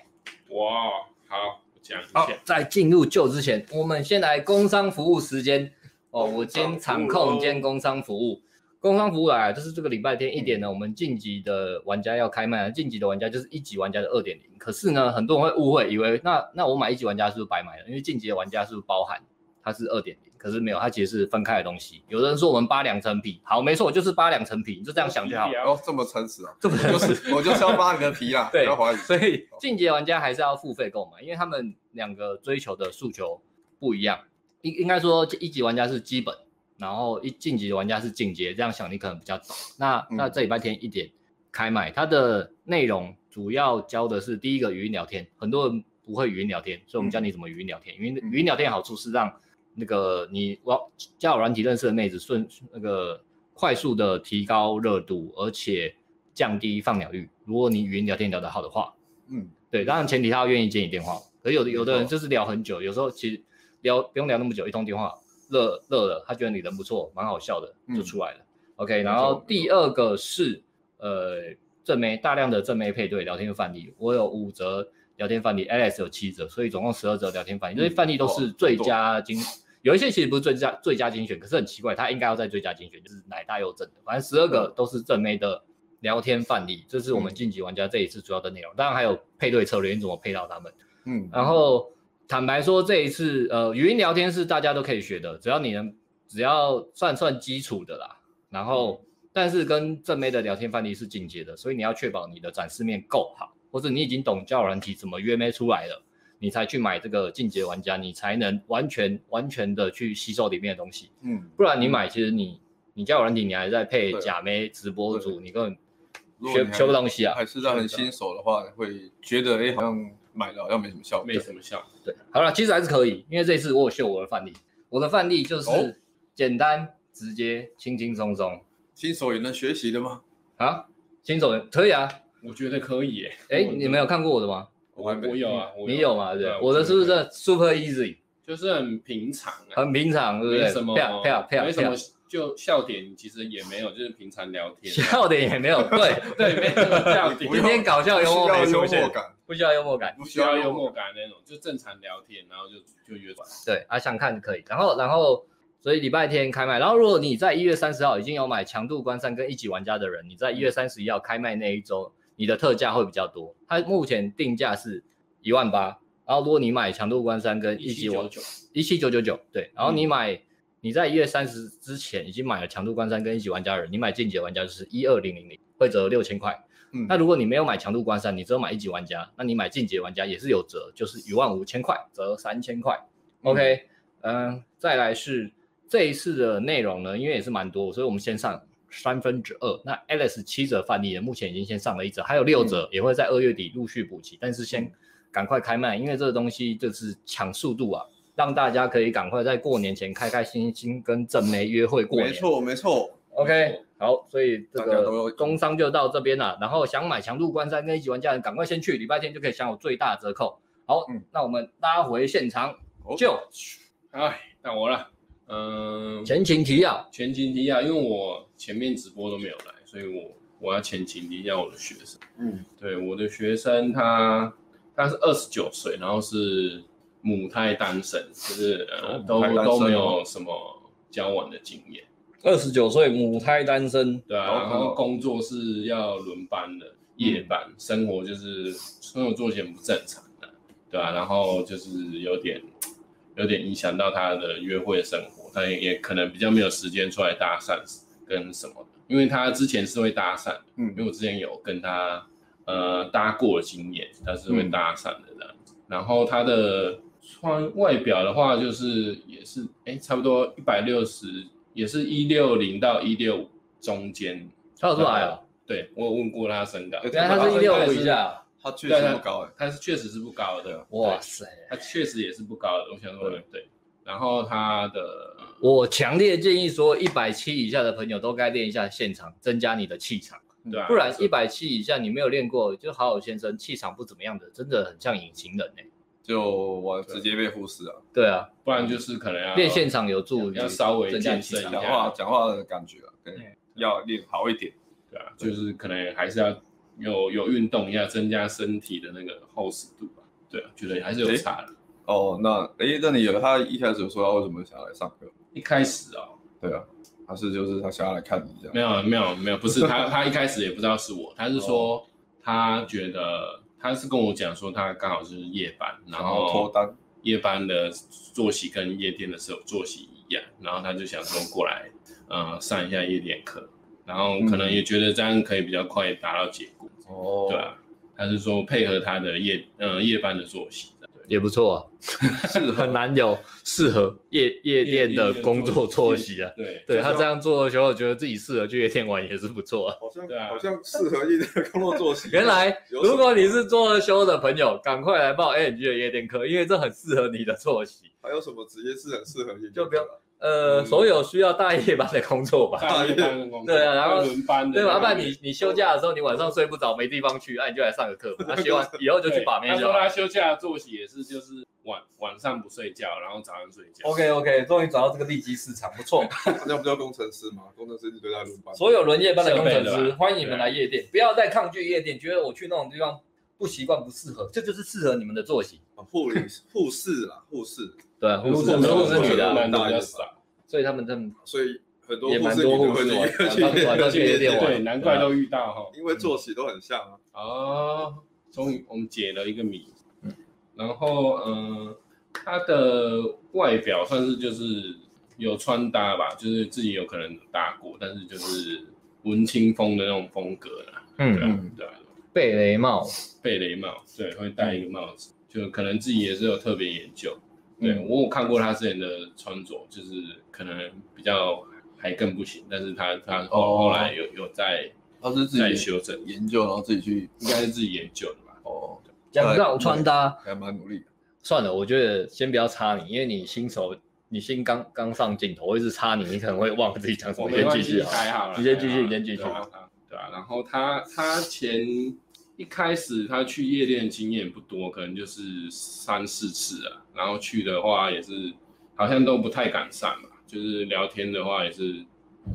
哇，好，讲一下。好，在进入 Joe 之前，我们先来工商服务时间。哦，我兼场控兼工商服务。工商服务来，就是这个礼拜天一点呢，我们晋级的玩家要开卖了。晋级的玩家就是一级玩家的二点零。可是呢，很多人会误会，以为那那我买一级玩家是不是白买了？因为晋级的玩家是不是包含它是二点零？可是没有，它其实是分开的东西。有的人说我们扒两层皮，好，没错，就是扒两层皮，你就这样想就好。哦，这么诚实啊，这么诚实，我就是要扒你的皮啦。*laughs* 对，不要怀疑。所以进阶玩家还是要付费购买，因为他们两个追求的诉求不一样。应应该说一级玩家是基本。然后一晋级的玩家是进阶，这样想你可能比较懂。那那这礼拜天一点开卖，它的内容主要教的是第一个语音聊天，很多人不会语音聊天，所以我们教你怎么语音聊天。语音语音聊天好处是让那个你我交友软体认识的妹子顺那个快速的提高热度，而且降低放鸟率。如果你语音聊天聊得好的话，嗯，对，当然前提他要愿意接你电话。可是有的有的人就是聊很久，有时候其实聊不用聊那么久，一通电话。热热了，他觉得你人不错，蛮好笑的，就出来了。嗯、OK，然后第二个是呃正妹大量的正妹配对聊天范例，我有五则聊天范例，Alex 有七则，所以总共十二则聊天范例。这些范例都是最佳精，哦、有一些其实不是最佳最佳精选，可是很奇怪，他应该要在最佳精选，就是奶大又正的。反正十二个都是正妹的聊天范例，这是我们晋级玩家这一次主要的内容。当然还有配对策略，你怎么配到他们？嗯，然后。坦白说，这一次呃，语音聊天是大家都可以学的，只要你能，只要算算基础的啦。然后，但是跟正妹的聊天范例是进阶的，所以你要确保你的展示面够好，或者你已经懂交友软体怎么约妹出来了，你才去买这个进阶玩家，你才能完全完全的去吸收里面的东西。嗯，不然你买，其实你你交友软体你还在配假妹直播主，你根本学学不东西啊。还是让很新手的话，会觉得哎好像。买了好像没什么效，没什么效。对，好了，其实还是可以，因为这次我有秀我的范例，我的范例就是简单、直接、轻轻松松，新手也能学习的吗？啊，新手可以啊，我觉得可以耶。哎，你们有看过我的吗？我还没我有啊，我你有吗？对对，，我的是不是 super easy，就是很平常啊，很平常，对不对？没什么没什么，就笑点其实也没有，就是平常聊天。笑点也没有，*laughs* 对对，没什么笑点，今天搞笑幽默感，不需要幽默感。不需要幽默感那种，就正常聊天，然后就就约出来。对啊，想看可以。然后，然后，所以礼拜天开卖。然后，如果你在一月三十号已经有买强度关山跟一级玩家的人，你在一月三十一号开卖那一周，你的特价会比较多。它目前定价是一万八。然后，如果你买强度关山跟一级一七九九九，对。然后你买、嗯、你在一月三十之前已经买了强度关山跟一级玩家的人，你买进阶玩家就是一二零零零，会折六千块。嗯，那如果你没有买强度关山，你只有买一级玩家，那你买进阶玩家也是有折，就是一万五千块，折三千块。OK，嗯、呃，再来是这一次的内容呢，因为也是蛮多，所以我们先上三分之二。那 Alice 七折范例也，目前已经先上了一折，还有六折、嗯、也会在二月底陆续补齐，但是先赶快开卖，因为这个东西就是抢速度啊，让大家可以赶快在过年前开开心心跟正梅约会过年。没错，没错。OK，好，所以这个工商就到这边了。然后想买强度关山跟一级玩家的人，赶快先去，礼拜天就可以享有最大折扣。好，嗯，那我们拉回现场。就，哎，到我了。嗯、呃，前情提要，前情提要，因为我前面直播都没有来，所以我我要前情提要我的学生。嗯，对，我的学生他他是二十九岁，然后是母胎单身，就是呃都都没有什么交往的经验。二十九岁母胎单身，对啊，然后工作是要轮班的，夜班，嗯、生活就是生活作息很不正常的，对啊，然后就是有点。有点影响到他的约会生活，他也也可能比较没有时间出来搭讪跟什么的，因为他之前是会搭讪，嗯，因为我之前有跟他呃搭过的经验，他是会搭讪的这样子。嗯、然后他的穿外表的话，就是也是哎差不多一百六十，也是一六零到一六五中间，他有多矮啊？对，我有问过他身高，原来他是一六五以下。他确实不高哎，他是确实是不高的。哇塞，他确实也是不高的。我想说，对。然后他的，我强烈建议说，一百七以下的朋友都该练一下现场，增加你的气场。对啊，不然一百七以下你没有练过，就好好先生气场不怎么样的，真的很像隐形人哎，就我直接被忽视了。对啊，不然就是可能要练现场有助，要稍微健身讲话讲话的感觉啊，对，要练好一点。对啊，就是可能还是要。有有运动一下，增加身体的那个厚实度吧。对啊，觉得还是有差的。哦，那哎，那你有他一开始说他为什么想要来上课？一开始哦，对啊，他是就是他想要来看你这样。没有没有没有，不是他他一开始也不知道是我，他是说他觉得他是跟我讲说他刚好是夜班，然后脱单，夜班的作息跟夜店的时候作息一样，然后他就想说过来，呃，上一下夜店课。然后可能也觉得这样可以比较快达到结果，哦、嗯，对啊，他是说配合他的夜，嗯、呃，夜班的作息，对，也不错啊，*laughs* 是很难有适合夜夜店的工作作息啊，对，对他这样做的时候，觉得自己适合去夜店玩也是不错啊，好像对啊，好像适合夜店的工作作息。*laughs* 原来如果你是做了休的朋友，赶快来报 ANG 的夜店课，因为这很适合你的作息。还有什么职业是很适合夜店？就不要。呃，所有需要大夜班的工作吧，大夜班的工作，*laughs* 对啊，然后轮班的，对吧？不然你你休假的时候，你晚上睡不着，没地方去，那你就来上个课。他学完以后就去把妹。他说他休假的作息也是，就是晚晚上不睡觉，然后早上睡觉。OK OK，终于找到这个利基市场，不错。*laughs* 那不叫工程师吗？工程师是对他轮班。所有轮夜班的工程师，欢迎你们来夜店，不要再抗拒夜店，觉得我去那种地方不习惯、不适合，这就是适合你们的作息。护理护士啦，护士，对，护士护士女的大比较少。所以他们这么，所以很多也蛮多护士玩到夜店玩，对，难怪都遇到哈，因为作息都很像啊。哦，终于我们解了一个谜。嗯，然后嗯，他的外表算是就是有穿搭吧，就是自己有可能搭过，但是就是文青风的那种风格啦。嗯嗯，对，贝雷帽，贝雷帽，对，会戴一个帽子，就可能自己也是有特别研究。对，我有看过他之前的穿着，就是可能比较还更不行，但是他他后后来有有在，他是自己修整研究，然后自己去，应该是自己研究的吧。哦，讲到穿搭还蛮努力的。算了，我觉得先不要插你，因为你新手，你新刚刚上镜头，我一直插你，你可能会忘了自己讲什么。先继续，还好了，你先继续，你先继续。对啊，然后他他前一开始他去夜店经验不多，可能就是三四次啊，然后去的话也是好像都不太敢上嘛，就是聊天的话也是，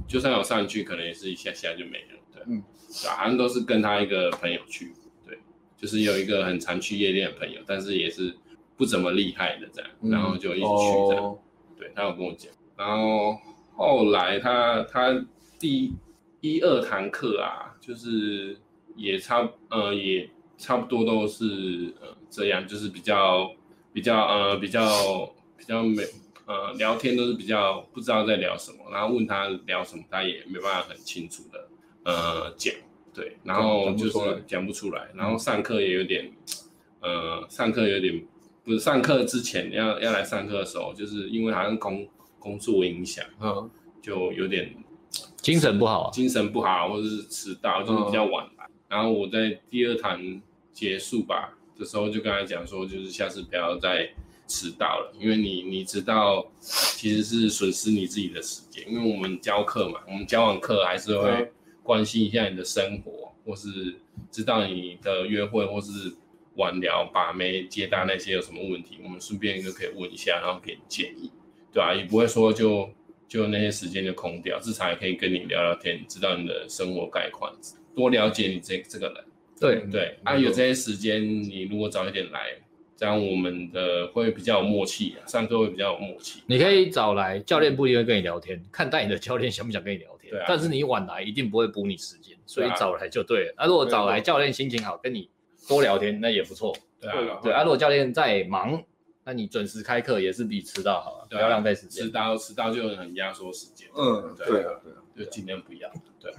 就算有上去，可能也是一下下就没了，对，嗯，对，好像都是跟他一个朋友去，对，就是有一个很常去夜店的朋友，但是也是不怎么厉害的这样，然后就一直去这样，嗯、对，他有跟我讲，然后后来他他第一二堂课啊，就是。也差呃也差不多都是呃这样，就是比较比较呃比较比较没呃聊天都是比较不知道在聊什么，然后问他聊什么，他也没办法很清楚的呃讲，对，然后就是讲不出来，然后上课也有点呃上课有点不是上课之前要要来上课的时候，就是因为好像工工作影响，嗯，就有点精神不好啊，精神不好或者是迟到，就是比较晚。然后我在第二堂结束吧的时候，就跟他讲说，就是下次不要再迟到了，因为你你迟到其实是损失你自己的时间，因为我们教课嘛，我们教完课还是会关心一下你的生活，或是知道你的约会或是晚聊把妹接单那些有什么问题，我们顺便就可以问一下，然后给你建议，对吧？也不会说就就那些时间就空掉，至少也可以跟你聊聊天，知道你的生活概况。多了解你这这个人，对对啊，有这些时间，你如果早一点来，这样我们的会比较有默契啊，上课会比较有默契。你可以早来，教练不一定会跟你聊天，看待你的教练想不想跟你聊天。对啊，但是你晚来一定不会补你时间，所以早来就对了。啊，如果早来，教练心情好，跟你多聊天，那也不错。对啊，对啊，如果教练在忙，那你准时开课也是比迟到好，不要浪费时间。迟到迟到就很压缩时间。嗯，对啊，对啊，就尽量不要。对。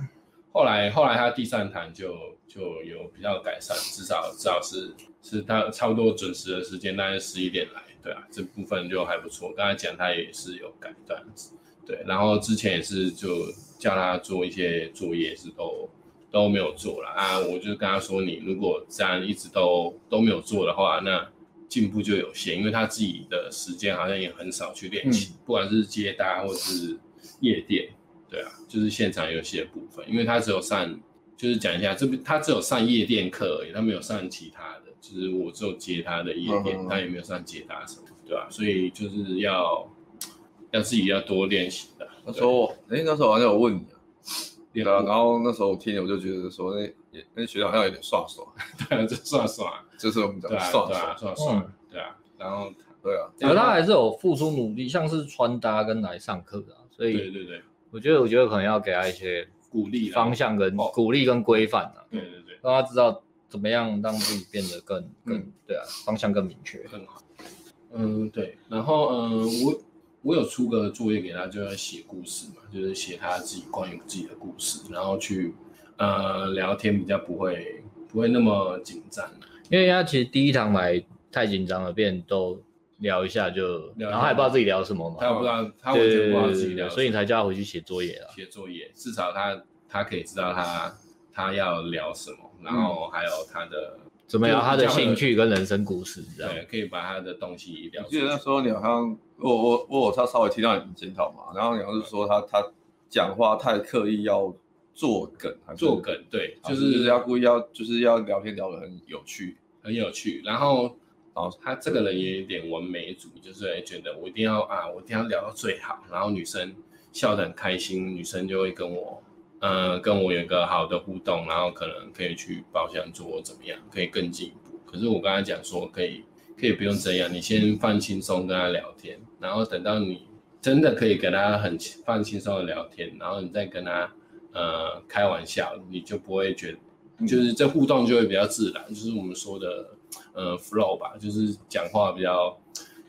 后来，后来他第三堂就就有比较改善，至少至少是是他差不多准时的时间，大概十一点来，对啊，这部分就还不错。刚才讲他也是有改断子，对，然后之前也是就叫他做一些作业，是都都没有做了啊。我就跟他说，你如果这样一直都都没有做的话，那进步就有限，因为他自己的时间好像也很少去练习，嗯、不管是接搭或是夜店。对啊，就是现场游戏的部分，因为他只有上，就是讲一下，这边他只有上夜店课而已，他没有上其他的，就是我只有接他的夜店，嗯、他也没有上接他什么，对吧、啊？所以就是要要自己要多练习的。他说，哎，那时候好像有问你啊，对啊，然后那时候我听，我就觉得说，那那学长好像有点耍耍，*laughs* 对啊，就耍耍，就是我们讲耍耍耍耍，对啊，然后对啊，可他还是有付出努力，像是穿搭跟来上课的，所以对对对。我觉得，我觉得可能要给他一些鼓励、方向跟鼓励跟规范啊。对对对，让他知道怎么样让自己变得更更对啊，方向更明确。更好。嗯，对。然后，嗯，我我有出个作业给他，就要写故事嘛，就是写他自己关于自己的故事，然后去呃聊天，比较不会不会那么紧张。因为他其实第一堂来太紧张了，变都。聊一下就，然后他也不知道自己聊什么嘛，他不知道，他完全不知道自己聊什么，所以你才叫他回去写作业啊。写作业，至少他他可以知道他他要聊什么，然后还有他的怎么聊，他的兴趣跟人生故事，这样对，可以把他的东西聊。记得那时候你好像我我我他稍微提到你检讨嘛，然后你好像是说他他讲话太刻意要做梗，做梗，对，就是要故意要就是要聊天聊得很有趣，很有趣，然后。然后他这个人也有点完美主义，就是觉得我一定要啊，我一定要聊到最好，然后女生笑得很开心，女生就会跟我，呃，跟我有一个好的互动，然后可能可以去包厢做怎么样，可以更进一步。可是我跟他讲说，可以可以不用这样，你先放轻松跟他聊天，然后等到你真的可以跟他很放轻松的聊天，然后你再跟他呃开玩笑，你就不会觉得，就是这互动就会比较自然，就是我们说的。呃，flow 吧，就是讲话比较，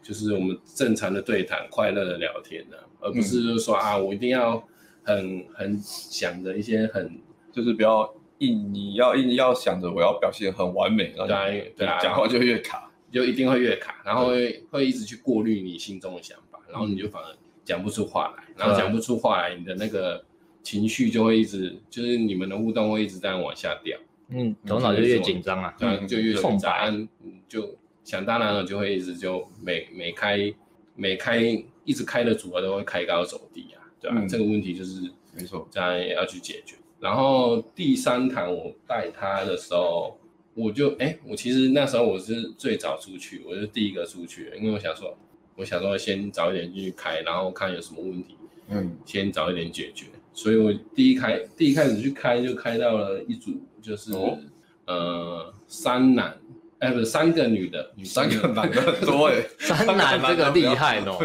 就是我们正常的对谈，快乐的聊天的，而不是就是说啊，我一定要很很想着一些很，就是比较硬，你要硬要想着我要表现很完美，然后对对啊，讲话就越卡，就一定会越卡，然后会会一直去过滤你心中的想法，然后你就反而讲不出话来，然后讲不出话来，你的那个情绪就会一直，就是你们的互动会一直这样往下掉。嗯，头脑就越紧张啊，对，就越紧张，就想当然了，就会一直就每每开每开一直开的组合都会开高走低啊，对吧？这个问题就是没错，这样也要去解决。然后第三堂我带他的时候，我就哎、欸，我其实那时候我是最早出去，我是第一个出去，因为我想说，我想说先早一点进去开，然后看有什么问题，嗯，先早一点解决。所以我第一开第一开始去开就开到了一组，就是、哦、呃三男，哎不是三个女的，女三个男的。多哎，三男这个厉害哦，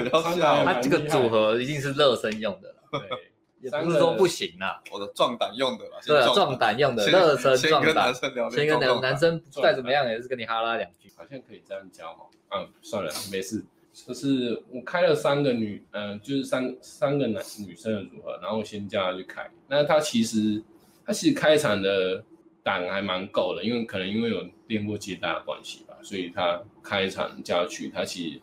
他这个组合一定是热身用的，对。也不是说不行啊，我的壮胆用的啦。对啊，壮胆。用的，热身壮胆。先跟男男生再怎么样也是跟你哈拉两句，好像可以这样教哈。嗯，算了，没事。就是我开了三个女，嗯，就是三三个男女生的组合，然后我先叫他去开。那他其实他其实开场的胆还蛮够的，因为可能因为有练过接大的关系吧，所以他开场叫他去，他其实。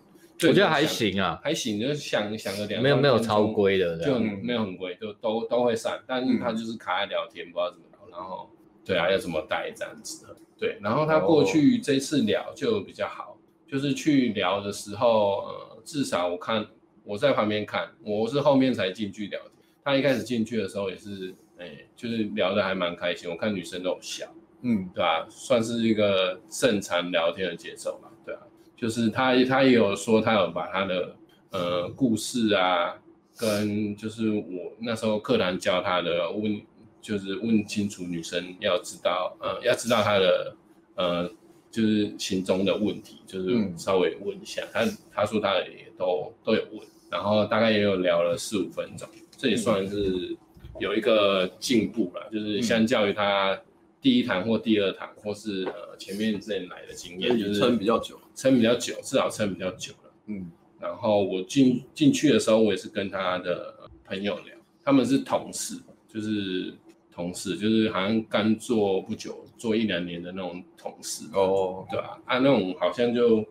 我觉得还行啊，还行，就是想想个两，没有没有超规的，就没有很规，就都都会散，但是他就是卡在聊天，不知道怎么聊，然后对啊，要怎么带这样子，对，然后他过去这次聊就比较好，就是去聊的时候，呃，至少我看我在旁边看，我是后面才进去聊天，他一开始进去的时候也是，哎，就是聊得还蛮开心，我看女生都有笑，嗯，对吧？算是一个正常聊天的节奏嘛，对吧。就是他，他也有说，他有把他的呃故事啊，跟就是我那时候课堂教他的问，就是问清楚女生要知道，呃，要知道他的呃，就是心中的问题，就是稍微问一下。他他说他也都都有问，然后大概也有聊了四五分钟，这也算是有一个进步了，就是相较于他。第一堂或第二堂，或是呃前面这来的经验，就是撑比较久，撑比较久，至少撑比较久了。嗯，然后我进进去的时候，我也是跟他的朋友聊，他们是同事，就是同事，就是好像刚做不久，做一两年的那种同事。哦，对吧？啊，那种好像就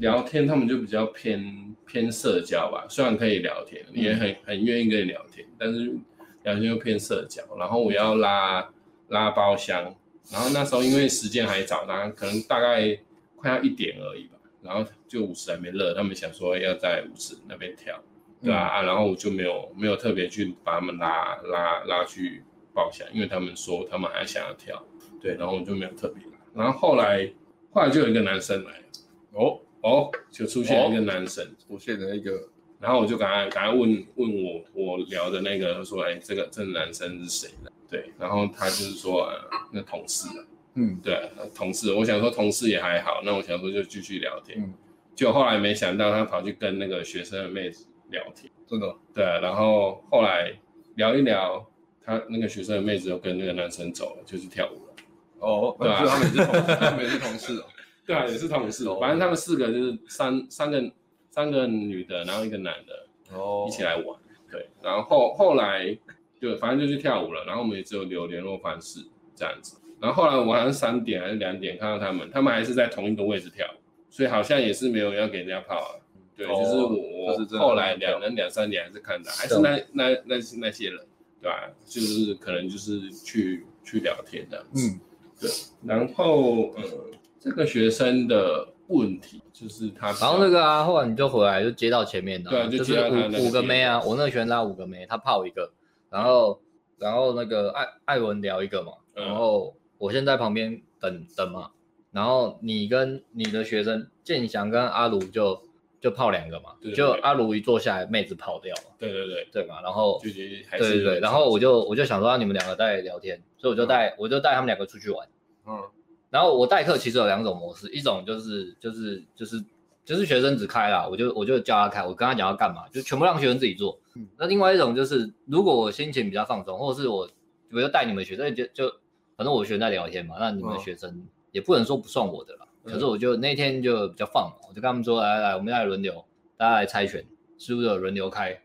聊天，他们就比较偏偏社交吧，虽然可以聊天，也很很愿意跟你聊天，但是聊天又偏社交。然后我要拉。拉包厢，然后那时候因为时间还早，然后可能大概快要一点而已吧，然后就舞池还没热，他们想说要在舞池那边跳，对啊，嗯、啊，然后我就没有没有特别去把他们拉拉拉去包厢，因为他们说他们还想要跳，对，然后我就没有特别拉，然后后来后来就有一个男生来，哦哦，就出现一个男生，出、哦、现了一个，然后我就赶快赶快问问我我聊的那个说，哎，这个这个男生是谁呢？对，然后他就是说，呃、那同事，嗯，对，同事，我想说同事也还好，那我想说就继续聊天，嗯，就后来没想到他跑去跟那个学生的妹子聊天，真的，对，然后后来聊一聊，他那个学生的妹子又跟那个男生走了，就去跳舞了，哦，对啊，他们也是同，他们也是同事，*laughs* 对啊，也是同事哦，反正他们四个就是三三个三个女的，然后一个男的，哦，一起来玩，对，然后后后来。就反正就去跳舞了，然后我们也只有留联络方式这样子。然后后来我好像三点还是两点看到他们，他们还是在同一个位置跳，所以好像也是没有要给人家泡啊。对，哦、就是我我后来两人两三点还是看到，还是那那那那，那些人，对吧？就是可能就是去去聊天这样子。嗯，对。然后呃，这个学生的问题就是他，然后那个啊，后来你就回来就接到前面的，对，就接到他五五个妹啊，我那个学生拉五个妹，他泡一个。然后，然后那个艾艾文聊一个嘛，然后我先在旁边等等嘛，然后你跟你的学生建祥跟阿卢就就泡两个嘛，对对对，就阿卢一坐下来，妹子跑掉了，对对对。对嘛，然后对对对，然后我就我就想说让你们两个在聊天，所以我就带、嗯、我就带他们两个出去玩，嗯，然后我代课其实有两种模式，一种就是就是就是。就是学生只开啦，我就我就叫他开，我跟他讲要干嘛，就全部让学生自己做。嗯、那另外一种就是，如果我心情比较放松，或者是我我就带你们学生就就，反正我学生在聊天嘛，那你们学生也不能说不算我的啦。哦、可是我就那天就比较放，我就跟他们说，来来来，我们要来轮流，大家来猜拳，是不是有轮流开？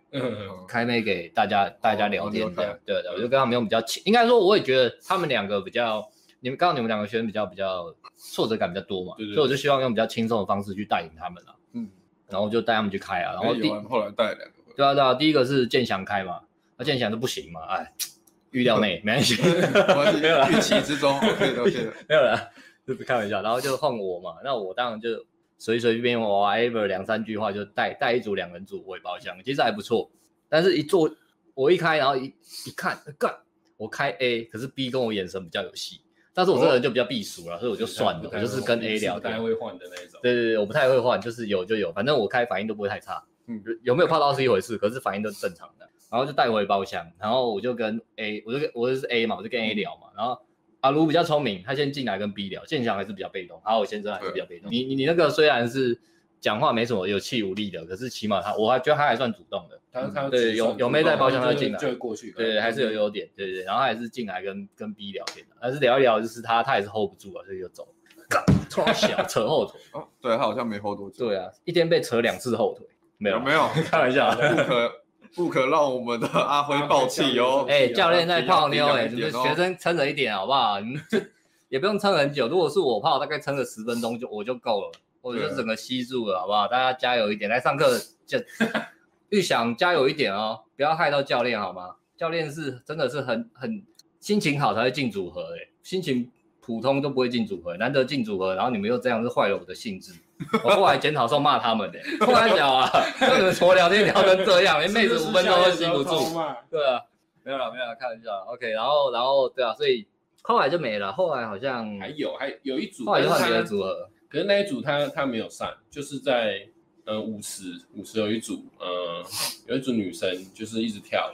开麦给大家大家聊天这样。对对，我就跟他们用比较轻，应该说我也觉得他们两个比较。你们刚刚你们两个学生比较比较挫折感比较多嘛，对对对，所以我就希望用比较轻松的方式去带领他们了。嗯，然后就带他们去开啊，然后第后来带两个，对啊对啊，第一个是建祥开嘛，那建祥都不行嘛，哎，预料内没关系，没有了，预期之中，OK OK，*laughs* 没有了，就是开玩笑，然后就换我嘛，那我当然就随随便便我 whatever 两三句话就带带一组两人组我也包厢，其实还不错，但是一做我一开，然后一一看干，我开 A，可是 B 跟我眼神比较有戏。但是我这个人就比较避俗了，所以我就算了，我就是跟 A 聊天，不太会换的那种。对对对，我不太会换，就是有就有，反正我开反应都不会太差。嗯，有没有泡到是一回事，可是反应都是正常的。然后就带回包厢，然后我就跟 A，我就跟我就是 A 嘛，我就跟 A 聊嘛。然后阿卢比较聪明，他先进来跟 B 聊，建强还是比较被动，然后我先生还是比较被动。你你你那个虽然是讲话没什么有气无力的，可是起码他我还觉得他还算主动的。他他对有有妹在包厢他进来就会过去，对对，还是有优点，对对。然后还是进来跟跟 B 聊天的，但是聊一聊就是他他也是 hold 不住啊，所以就走了，突然 *laughs* 小扯后腿。哦，对他好像没 hold 多久。对啊，一天被扯两次后腿。没有没有，*laughs* 开玩笑，不可不可让我们的阿辉爆气哦！哎，教练在泡妞哎，你们学生撑着一点好不好？你们也不用撑很久，如果是我泡，大概撑个十分钟就我就够了，我就整个吸住了，好不好？大家加油一点，来上课就预想加油一点哦，不要害到教练好吗？教练是真的是很很心情好才会进组合哎，心情普通都不会进组合，难得进组合，然后你们又这样，是坏了我的兴致。我后来检讨时候骂他们的，开玩笑啊，为什么从聊天聊成这样，连妹子五分钟都吸不住？对啊，没有了，没有了，开玩笑。OK，然后，然后，对啊，所以后来就没了。后来好像还有，还有一组，后来就换别的组合。可是那一组他他没有上，就是在呃舞池，舞池有一组，呃有一组女生就是一直跳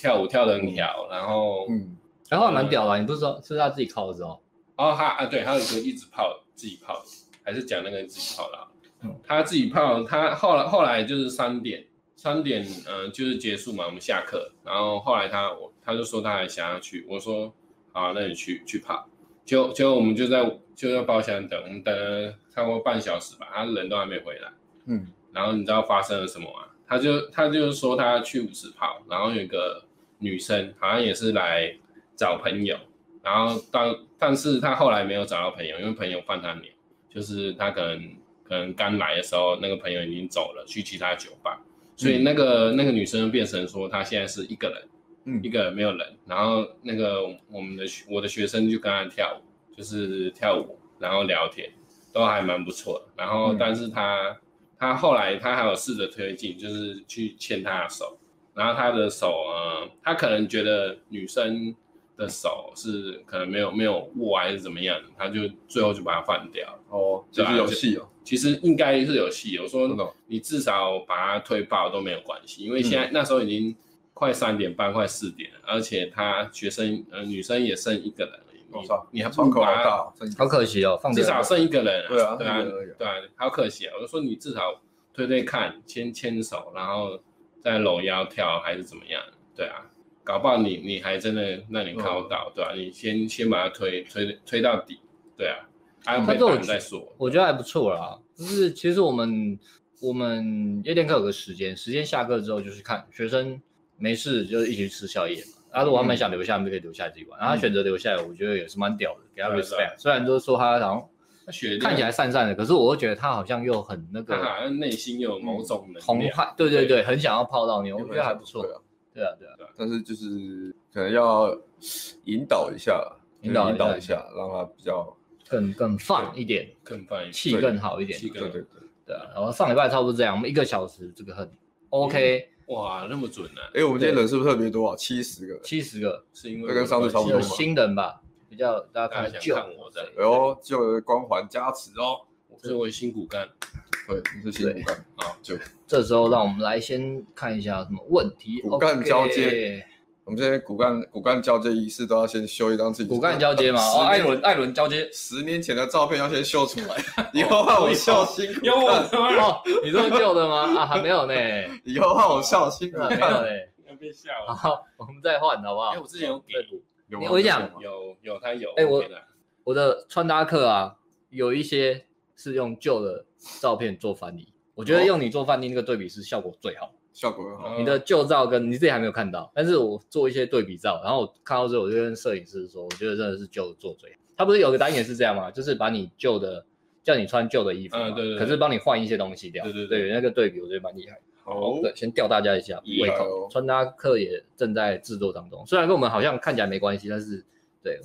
跳舞跳的很屌，然后嗯，然后蛮屌的。你不是说是他自己靠的时候？哦，他啊，对，还有一个一直泡自己泡。还是讲那个自己泡的，嗯，他自己泡，他后来后来就是三点，三点，嗯、呃，就是结束嘛，我们下课，然后后来他我他就说他还想要去，我说好，那你去去泡，就就我们就在就在包厢等，我们等了差不多半小时吧，他人都还没回来，嗯，然后你知道发生了什么吗？他就他就是说他去舞池跑，然后有一个女生好像也是来找朋友，然后当但是他后来没有找到朋友，因为朋友放他鸟。就是他可能可能刚来的时候，那个朋友已经走了，去其他酒吧，所以那个、那个女生变成说她现在是一个人，嗯，一个人没有人，然后那个我们的我的学生就跟她跳舞，就是跳舞，然后聊天，都还蛮不错的。然后但是他他、嗯、后来他还有试着推进，就是去牵她的手，然后他的手呃，他可能觉得女生。的手是可能没有没有握还是怎么样，他就最后就把它换掉哦，就是有戏哦。其实应该是有戏。我说你至少把它推爆都没有关系，因为现在那时候已经快三点半，快四点了，而且他学生呃女生也剩一个人你还窗口还大，好可惜哦，至少剩一个人。对啊，对啊，对啊，好可惜啊。我就说你至少推推看，牵牵手，然后再搂腰跳还是怎么样？对啊。搞不好你你还真的让你靠到，嗯、对吧、啊？你先先把它推推推到底，对啊，还有没再说我。觉得还不错啦，就是其实我们我们夜店课有个时间，时间下课之后就是看学生没事就一起吃宵夜嘛。然后如果他们想留下，他们就可以留下来自己玩。然后他选择留下来，我觉得也是蛮屌的，给他 respect。虽然就是说他好像看起来散散的，可是我会觉得他好像又很那个，他好像内心又有某种能量，嗯、对对对，很想要泡到你，我觉得还不错。对啊，对啊，但是就是可能要引导一下，引导引导一下，让他比较更更放一点，更放一点，气更好一点。对对对对。啊！然后上礼拜差不多这样，我们一个小时这个很 OK，哇，那么准呢？哎，我们今天人是不是特别多啊？七十个，七十个，是因为跟上次差不多新人吧，比较大家看旧，哎呦，旧的光环加持哦，作为新骨干。对，你是新骨干。啊，就这时候让我们来先看一下什么问题。骨干交接，我们现在骨干骨干交接仪式都要先修一张自己。骨干交接嘛，哦，艾伦艾伦交接，十年前的照片要先秀出来，*laughs* 以后换我笑新骨干。有哦，你说旧的吗？啊，还没有呢。*laughs* 以后换我笑新骨干。没有呢，*laughs* 要被笑了。好，我们再换好不好？哎，我之前有给，我跟你讲，有有他有。哎，我我的穿搭课啊，有一些是用旧的。照片做翻译，我觉得用你做翻译那个对比是效果最好，效果好。你的旧照跟你自己还没有看到，但是我做一些对比照，然后我看到之后，我就跟摄影师说，我觉得真的是旧的做最好。他不是有个单元是这样吗？就是把你旧的叫你穿旧的衣服，嗯，对对，可是帮你换一些东西掉，对对对，那个对比我觉得蛮厉害。好，对，先吊大家一下胃口。穿搭课也正在制作当中，虽然跟我们好像看起来没关系，但是对，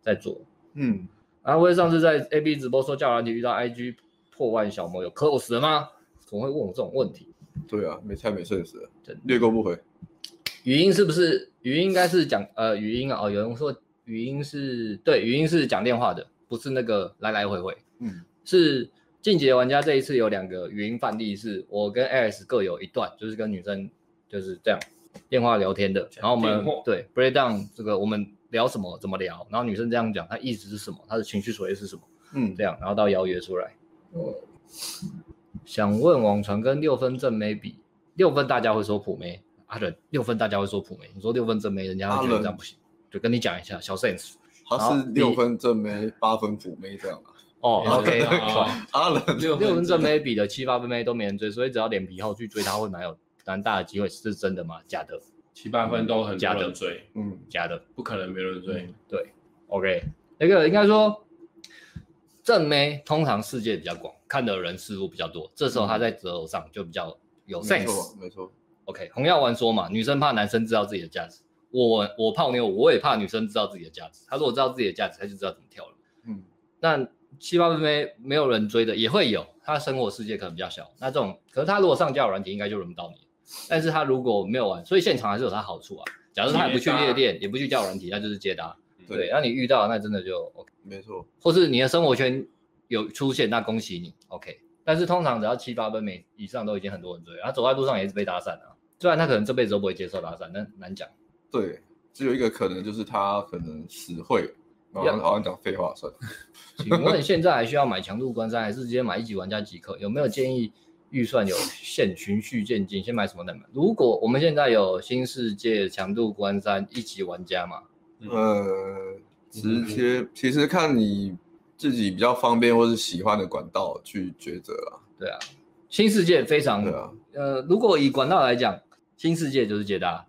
在做。嗯，然后我上次在 A B 直播说叫人你遇到 I G。破万小魔有 close 了吗？怎么会问我这种问题？对啊，没猜没顺时，略过不回。语音是不是？语音应该是讲呃语音啊。哦，有人说语语音是对，语音是讲电话的，不是那个来来回回。嗯，是进阶玩家这一次有两个语音范例，是我跟 Alice 各有一段，就是跟女生就是这样电话聊天的。然后我们对 break down 这个我们聊什么怎么聊，然后女生这样讲，她意思是什么，她的情绪所谓是什么，嗯，这样，然后到邀约出来。哦，想问网传跟六分正妹比，六分大家会说普妹，阿伦六分大家会说普妹，你说六分正妹，人家会觉得这样不行。就跟你讲一下小 sense，他是六分正妹，八分普妹这样啊。*laughs* 哦，OK，*laughs* 阿伦六六分正妹比的七八分妹都没人追，所以只要脸皮厚去追他会蛮有蛮大的机会，是真的吗？假的？七八分都很假的追，嗯，假的，不可能没人追。对，OK，那个应该说正妹通常世界比较广，看的人似乎比较多，这时候他在择偶上就比较有 sense，没错。OK，洪耀文说嘛，女生怕男生知道自己的价值。我我泡妞，我也怕女生知道自己的价值。他如果知道自己的价值，他就知道怎么跳了。嗯，那七八分妹没有人追的也会有，他生活世界可能比较小。那这种，可是他如果上交友软体，应该就轮不到你。但是他如果没有玩，所以现场还是有她好处啊。假如她也不去夜店，也不去交友软体，那就是接搭。对，对，那你遇到那真的就 OK。没错。或是你的生活圈有出现，那恭喜你 OK。但是通常只要七八分每以上，都已经很多人追。他走在路上也是被搭讪啊。虽然他可能这辈子都不会接受搭讪，但难讲。对，只有一个可能，就是他可能死会，然后好像讲废话算了。请问现在还需要买强度关山，还是直接买一级玩家即可？有没有建议预算有限，循序渐进，先买什么再买？如果我们现在有新世界强度关山一级玩家嘛？呃，直接其实看你自己比较方便或是喜欢的管道去抉择啊。对啊，新世界非常，啊、呃，如果以管道来讲，新世界就是捷达。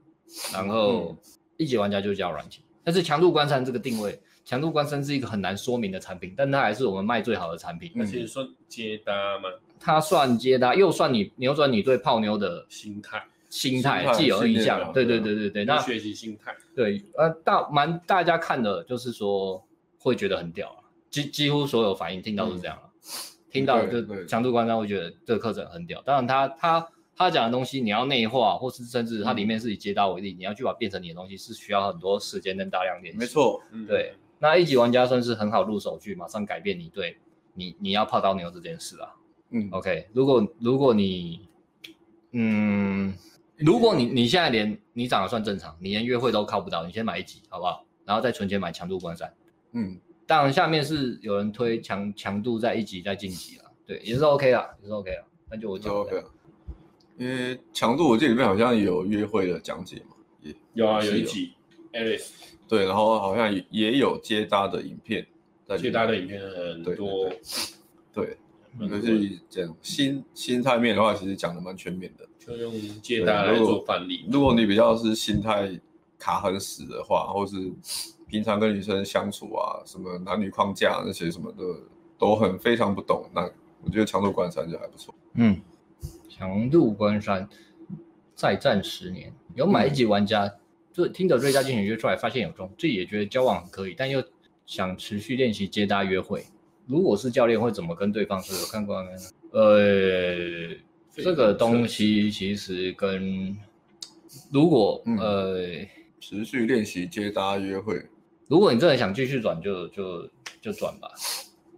然后一级玩家就叫软体，但是强度关山这个定位，强度关山是一个很难说明的产品，但它还是我们卖最好的产品。那其实算接搭吗？它算接搭，又算你扭转你对泡妞的心态，心态既有印象。对对对对对，那学习心态。对，呃，大蛮大家看的就是说会觉得很屌啊，几几乎所有反应听到都是这样了，听到就强度关山会觉得这个课程很屌。当然他他。他讲的东西你要内化，或是甚至它里面是以接搭为例，嗯、你要去把它变成你的东西，是需要很多时间跟大量练习。没错，对。嗯、那一级玩家算是很好入手，去马上改变你对你你要泡到牛这件事啊。嗯，OK。如果如果你，嗯，如果你你现在连你长得算正常，你连约会都靠不到，你先买一级好不好？然后再存钱买强度关山。嗯，当然下面是有人推强强度在一级再晋级了，对，也是 OK 啊，也是 OK 啊。那就我讲的。因为强度，我记得里面好像有约会的讲解嘛，也有啊，有一集，Alice，对，然后好像也有接搭的影片，接搭的影片很多，对，就是讲心心态面的话，其实讲的蛮全面的，就用接搭来做范例。如果你比较是心态卡很死的话，或是平常跟女生相处啊，什么男女框架那些什么的都很非常不懂，那我觉得强度关山就还不错，嗯。强度关山再战十年，有买一级玩家，嗯、就听着瑞佳进行约出来，发现有中，自己也觉得交往很可以，但又想持续练习接搭约会。如果是教练，会怎么跟对方说？有看过没？呃，这个东西其实跟如果、嗯、呃持续练习接搭约会，如果你真的想继续转，就就就转吧。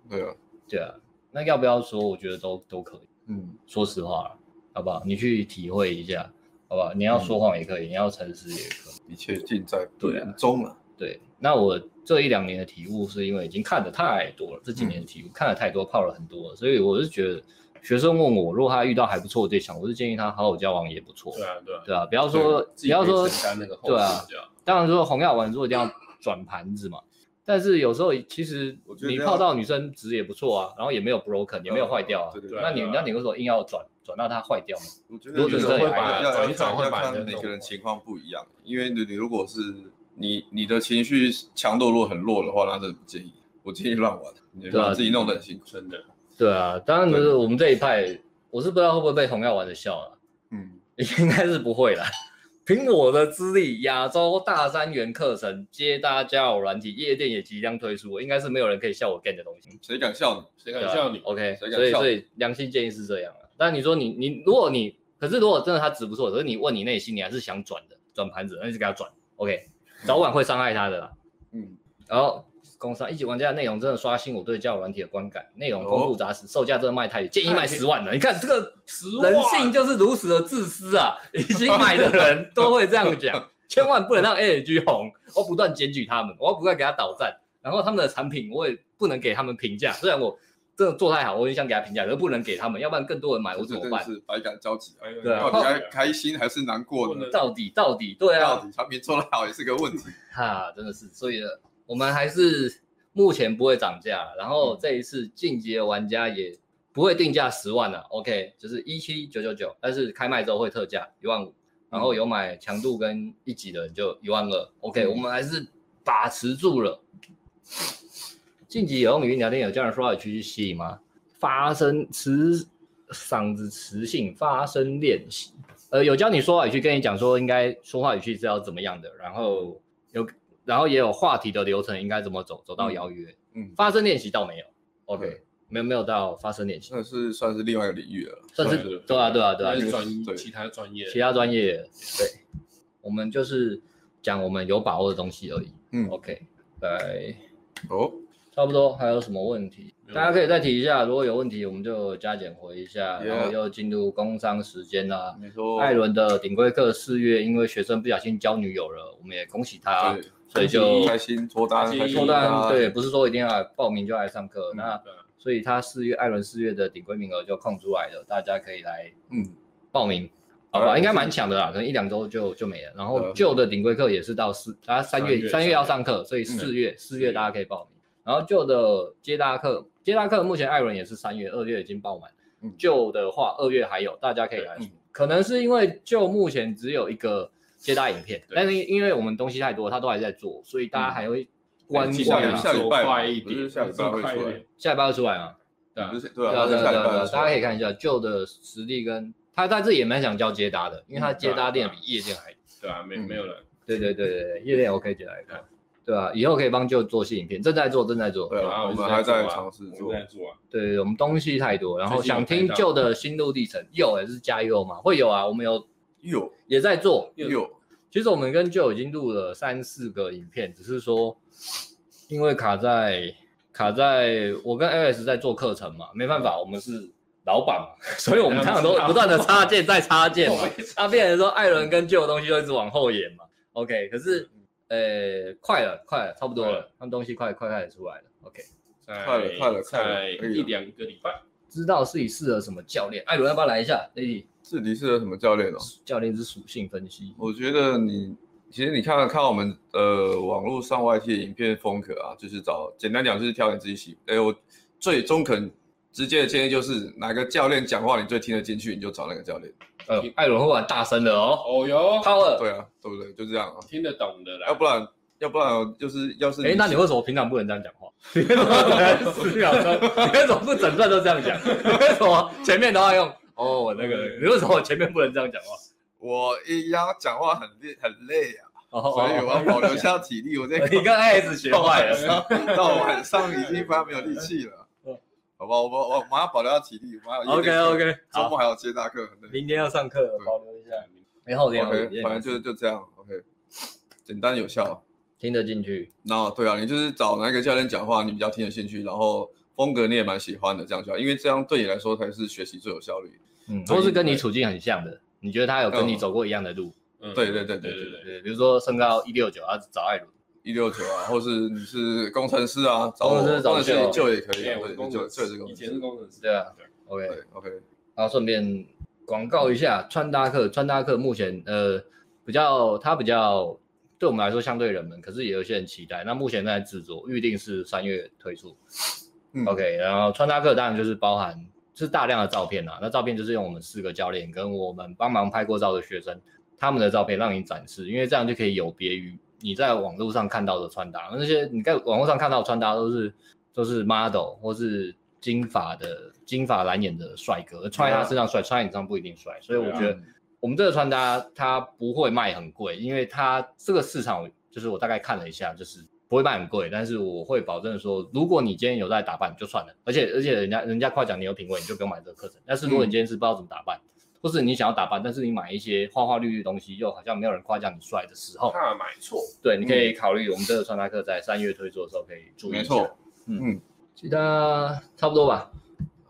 对啊，对啊，那要不要说？我觉得都都可以。嗯，说实话。好不好？你去体会一下，好不好？你要说谎也可以，嗯、你要诚实也可以，一切尽在不言中了。对，那我这一两年的体悟是因为已经看的太多了，这几年的体悟、嗯、看的太多，泡了很多了，所以我是觉得，学生问我，如果他遇到还不错的对象，我是建议他好好交往也不错。对啊，对啊，对啊，不要说，不要说，对啊，对啊，当然说红药丸如果一定要转盘子嘛。但是有时候其实你泡到女生值也不错啊，然后也没有 broken，也没有坏掉啊。那你那你为什么硬要转转到它坏掉呢？我觉得有时候会把转一转会把每个人情况不一样，因为你你如果是你你的情绪强度如果很弱的话，那真的不建议。我建议乱玩，你把自己弄得很辛苦。真的。*laughs* 对啊，当然就是我们这一派，我是不知道会不会被红药丸的笑了。嗯，应该是不会啦。凭我的资历，亚洲大三元课程接搭交友软体，夜店也即将推出，应该是没有人可以笑我 gay 的东西。谁敢笑你？谁敢笑你？OK，所以所以良心建议是这样啊。但你说你你如果你，可是如果真的他值不错，可是你问你内心，你还是想转的，转盘子，那就给他转。OK，早晚会伤害他的啦。嗯，然后工商一级玩家的内容真的刷新我对交友软体的观感，内容丰富扎实，售价真的卖太低，建议卖十万了。你看这个人性就是如此的自私啊！已经买的人 *laughs* 都会这样讲，千万不能让 ALG 红。我不断检举他们，我要不断给他倒赞，然后他们的产品我也不能给他们评价，虽然我。真的做太好，我也想给他评价，可不能给他们，要不然更多人买我怎么办？是百感交集，对啊，到底该开心还是难过呢？到底到底对啊，到底产品做得好也是个问题。哈，真的是，所以我们还是目前不会涨价，然后这一次进阶的玩家也不会定价十万了，OK，就是一七九九九，但是开卖之后会特价一万五，然后有买强度跟一级的就一万二，OK，我们还是把持住了。晋级有用语音聊天，有教人说话语去吸引吗？发声磁嗓子磁性发声练习，呃，有教你说话语去跟你讲说应该说话语气是要怎么样的，然后有，然后也有话题的流程应该怎么走，走到邀约。嗯，发声练习倒没有，OK，对。没有没有到发声练习，那是算是另外一个领域了，算是对啊对啊。对啊，是专其他专业，其他专业，对，我们就是讲我们有把握的东西而已。嗯，OK，来，哦。差不多，还有什么问题？大家可以再提一下，如果有问题，我们就加减回一下。然后又进入工商时间啦。没错，艾伦的顶规课四月，因为学生不小心交女友了，我们也恭喜他，对所以就开心脱单，脱单。对，不是说一定要报名就来上课。嗯、那所以他四月，艾伦四月的顶规名额就空出来了，大家可以来嗯报名，嗯、好吧？应该蛮强的啦，可能一两周就就没了。然后旧的顶规课也是到四，大家三月三月要上课，所以四月四、嗯、月大家可以报名。然后旧的接搭课，接搭课目前艾伦也是三月、二月已经报满。旧的话二月还有，大家可以来。可能是因为就目前只有一个接搭影片，但是因为我们东西太多，他都还在做，所以大家还会观望。下礼拜快一点，下礼拜会出来。下礼拜会出来吗？对啊，对啊，对啊，对啊，大家可以看一下旧的实力跟他在这也蛮想教接搭的，因为他接搭店比夜店还对啊，没没有人。对对对对对，夜店我可以接来看。对啊，以后可以帮旧做新影片，正在做，正在做。对啊，我们还在尝试做。在做啊。对，我们东西太多，然后想听旧的心路历程，有也是加油嘛？会有啊，我们有有也在做有。其实我们跟 Joe 已经录了三四个影片，只是说因为卡在卡在我跟 Alex 在做课程嘛，没办法，我们是老板嘛，*laughs* 所以我们常常都不断的插件再插件嘛，*laughs* 那变成说艾伦跟旧的东西就一直往后延嘛。OK，可是。呃，快了，快了，差不多了，他们东西快快开始出来了。OK，快了，快了，快了，一两个礼拜。知道自己适合什么教练？艾伦要不要来一下？Lady，自己适合什么教练哦？教练是属性分析。我觉得你其实你看看我们呃网络上 YT 的影片风格啊，就是找简单讲就是挑你自己喜。哎，我最中肯直接的建议就是哪个教练讲话你最听得进去，你就找那个教练。呃，艾伦会玩大声的哦。哦哟，Power。对啊，对不对？就这样啊。听得懂的啦。要不然，要不然就是要是……哎，那你为什么平常不能这样讲话？*laughs* 你为什么十秒钟？你为什么不整段都这样讲？你为什么前面都要用？哦，我那个，你为什么我前面不能这样讲话？我一要讲话很累，很累啊。所以我要保留下体力。我在 *laughs* 你跟 AS 学坏了，到晚上已经快没有力气了。*laughs* 好吧，我我我马上保留下体力，马上 OK OK，周末还有接大课，明天要上课，保留一下。没后天 OK，反正就就这样 OK，简单有效，听得进去。那对啊，你就是找哪个教练讲话，你比较听得进去，然后风格你也蛮喜欢的，这样就好，因为这样对你来说才是学习最有效率。嗯，都是跟你处境很像的，你觉得他有跟你走过一样的路？嗯，对对对对对对，比如说身高一六九，啊找艾伦。一六九啊，*laughs* 或是你是工程师啊，找工程师就也可以，对，就就这个。以前是工程师，对啊，OK OK。然后顺便广告一下穿搭课，穿搭课目前呃比较，它比较对我们来说相对冷门，可是也有些人期待。那目前在制作，预定是三月推出。OK，然后穿搭课当然就是包含是大量的照片啊，那照片就是用我们四个教练跟我们帮忙拍过照的学生他们的照片让你展示，因为这样就可以有别于。你在网络上看到的穿搭，那些你在网络上看到的穿搭都是都是 model 或是金发的金发蓝眼的帅哥，穿在他身上帅，穿在你身上不一定帅。所以我觉得我们这个穿搭它不会卖很贵，因为它这个市场就是我大概看了一下，就是不会卖很贵。但是我会保证说，如果你今天有在打扮就算了，而且而且人家人家夸奖你有品味，你就不用买这个课程。但是如果你今天是不知道怎么打扮，或是你想要打扮，但是你买一些花花绿绿的东西，又好像没有人夸奖你帅的时候，怕买错。对，你可以考虑我们这个穿搭课在三月推出的时候可以注意一下。没错，嗯嗯，其他差不多吧。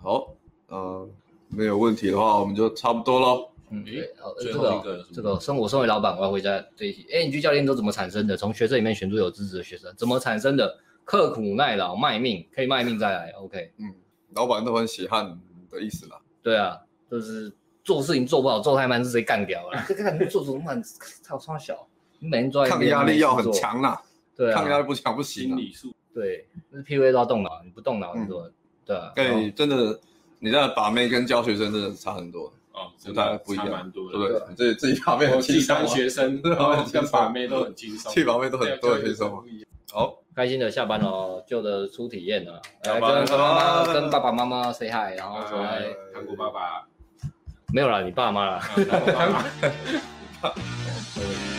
好，呃，没有问题的话，我们就差不多喽。嗯，对，好，最这个后一个这个生我身为老板，我要回家这一题。哎，你居教练都怎么产生的？从学生里面选出有资质的学生，怎么产生的？刻苦耐劳，卖命，可以卖命再来。OK，嗯，老板都很血汗的意思啦。对啊，就是做事情做不好，做太慢是谁干掉了？*laughs* 这个你做怎么慢？操，超小，你每天做抗压力要很强呐。对啊，抗压力不强不行。心理素对，那是 PUA 都要动脑，你不动脑，你做对啊。对，真的，你在把妹跟教学生真的差很多。哦，真的不一样，蛮多的，对不对？自己自己把妹很轻松，当学生跟把妹都很轻松，去把妹都很都很轻松。好，开心的下班了，旧的初体验了，来跟妈妈、跟爸爸妈妈 say hi，然后说来韩国爸爸，没有啦，你爸妈啦。*laughs* *laughs*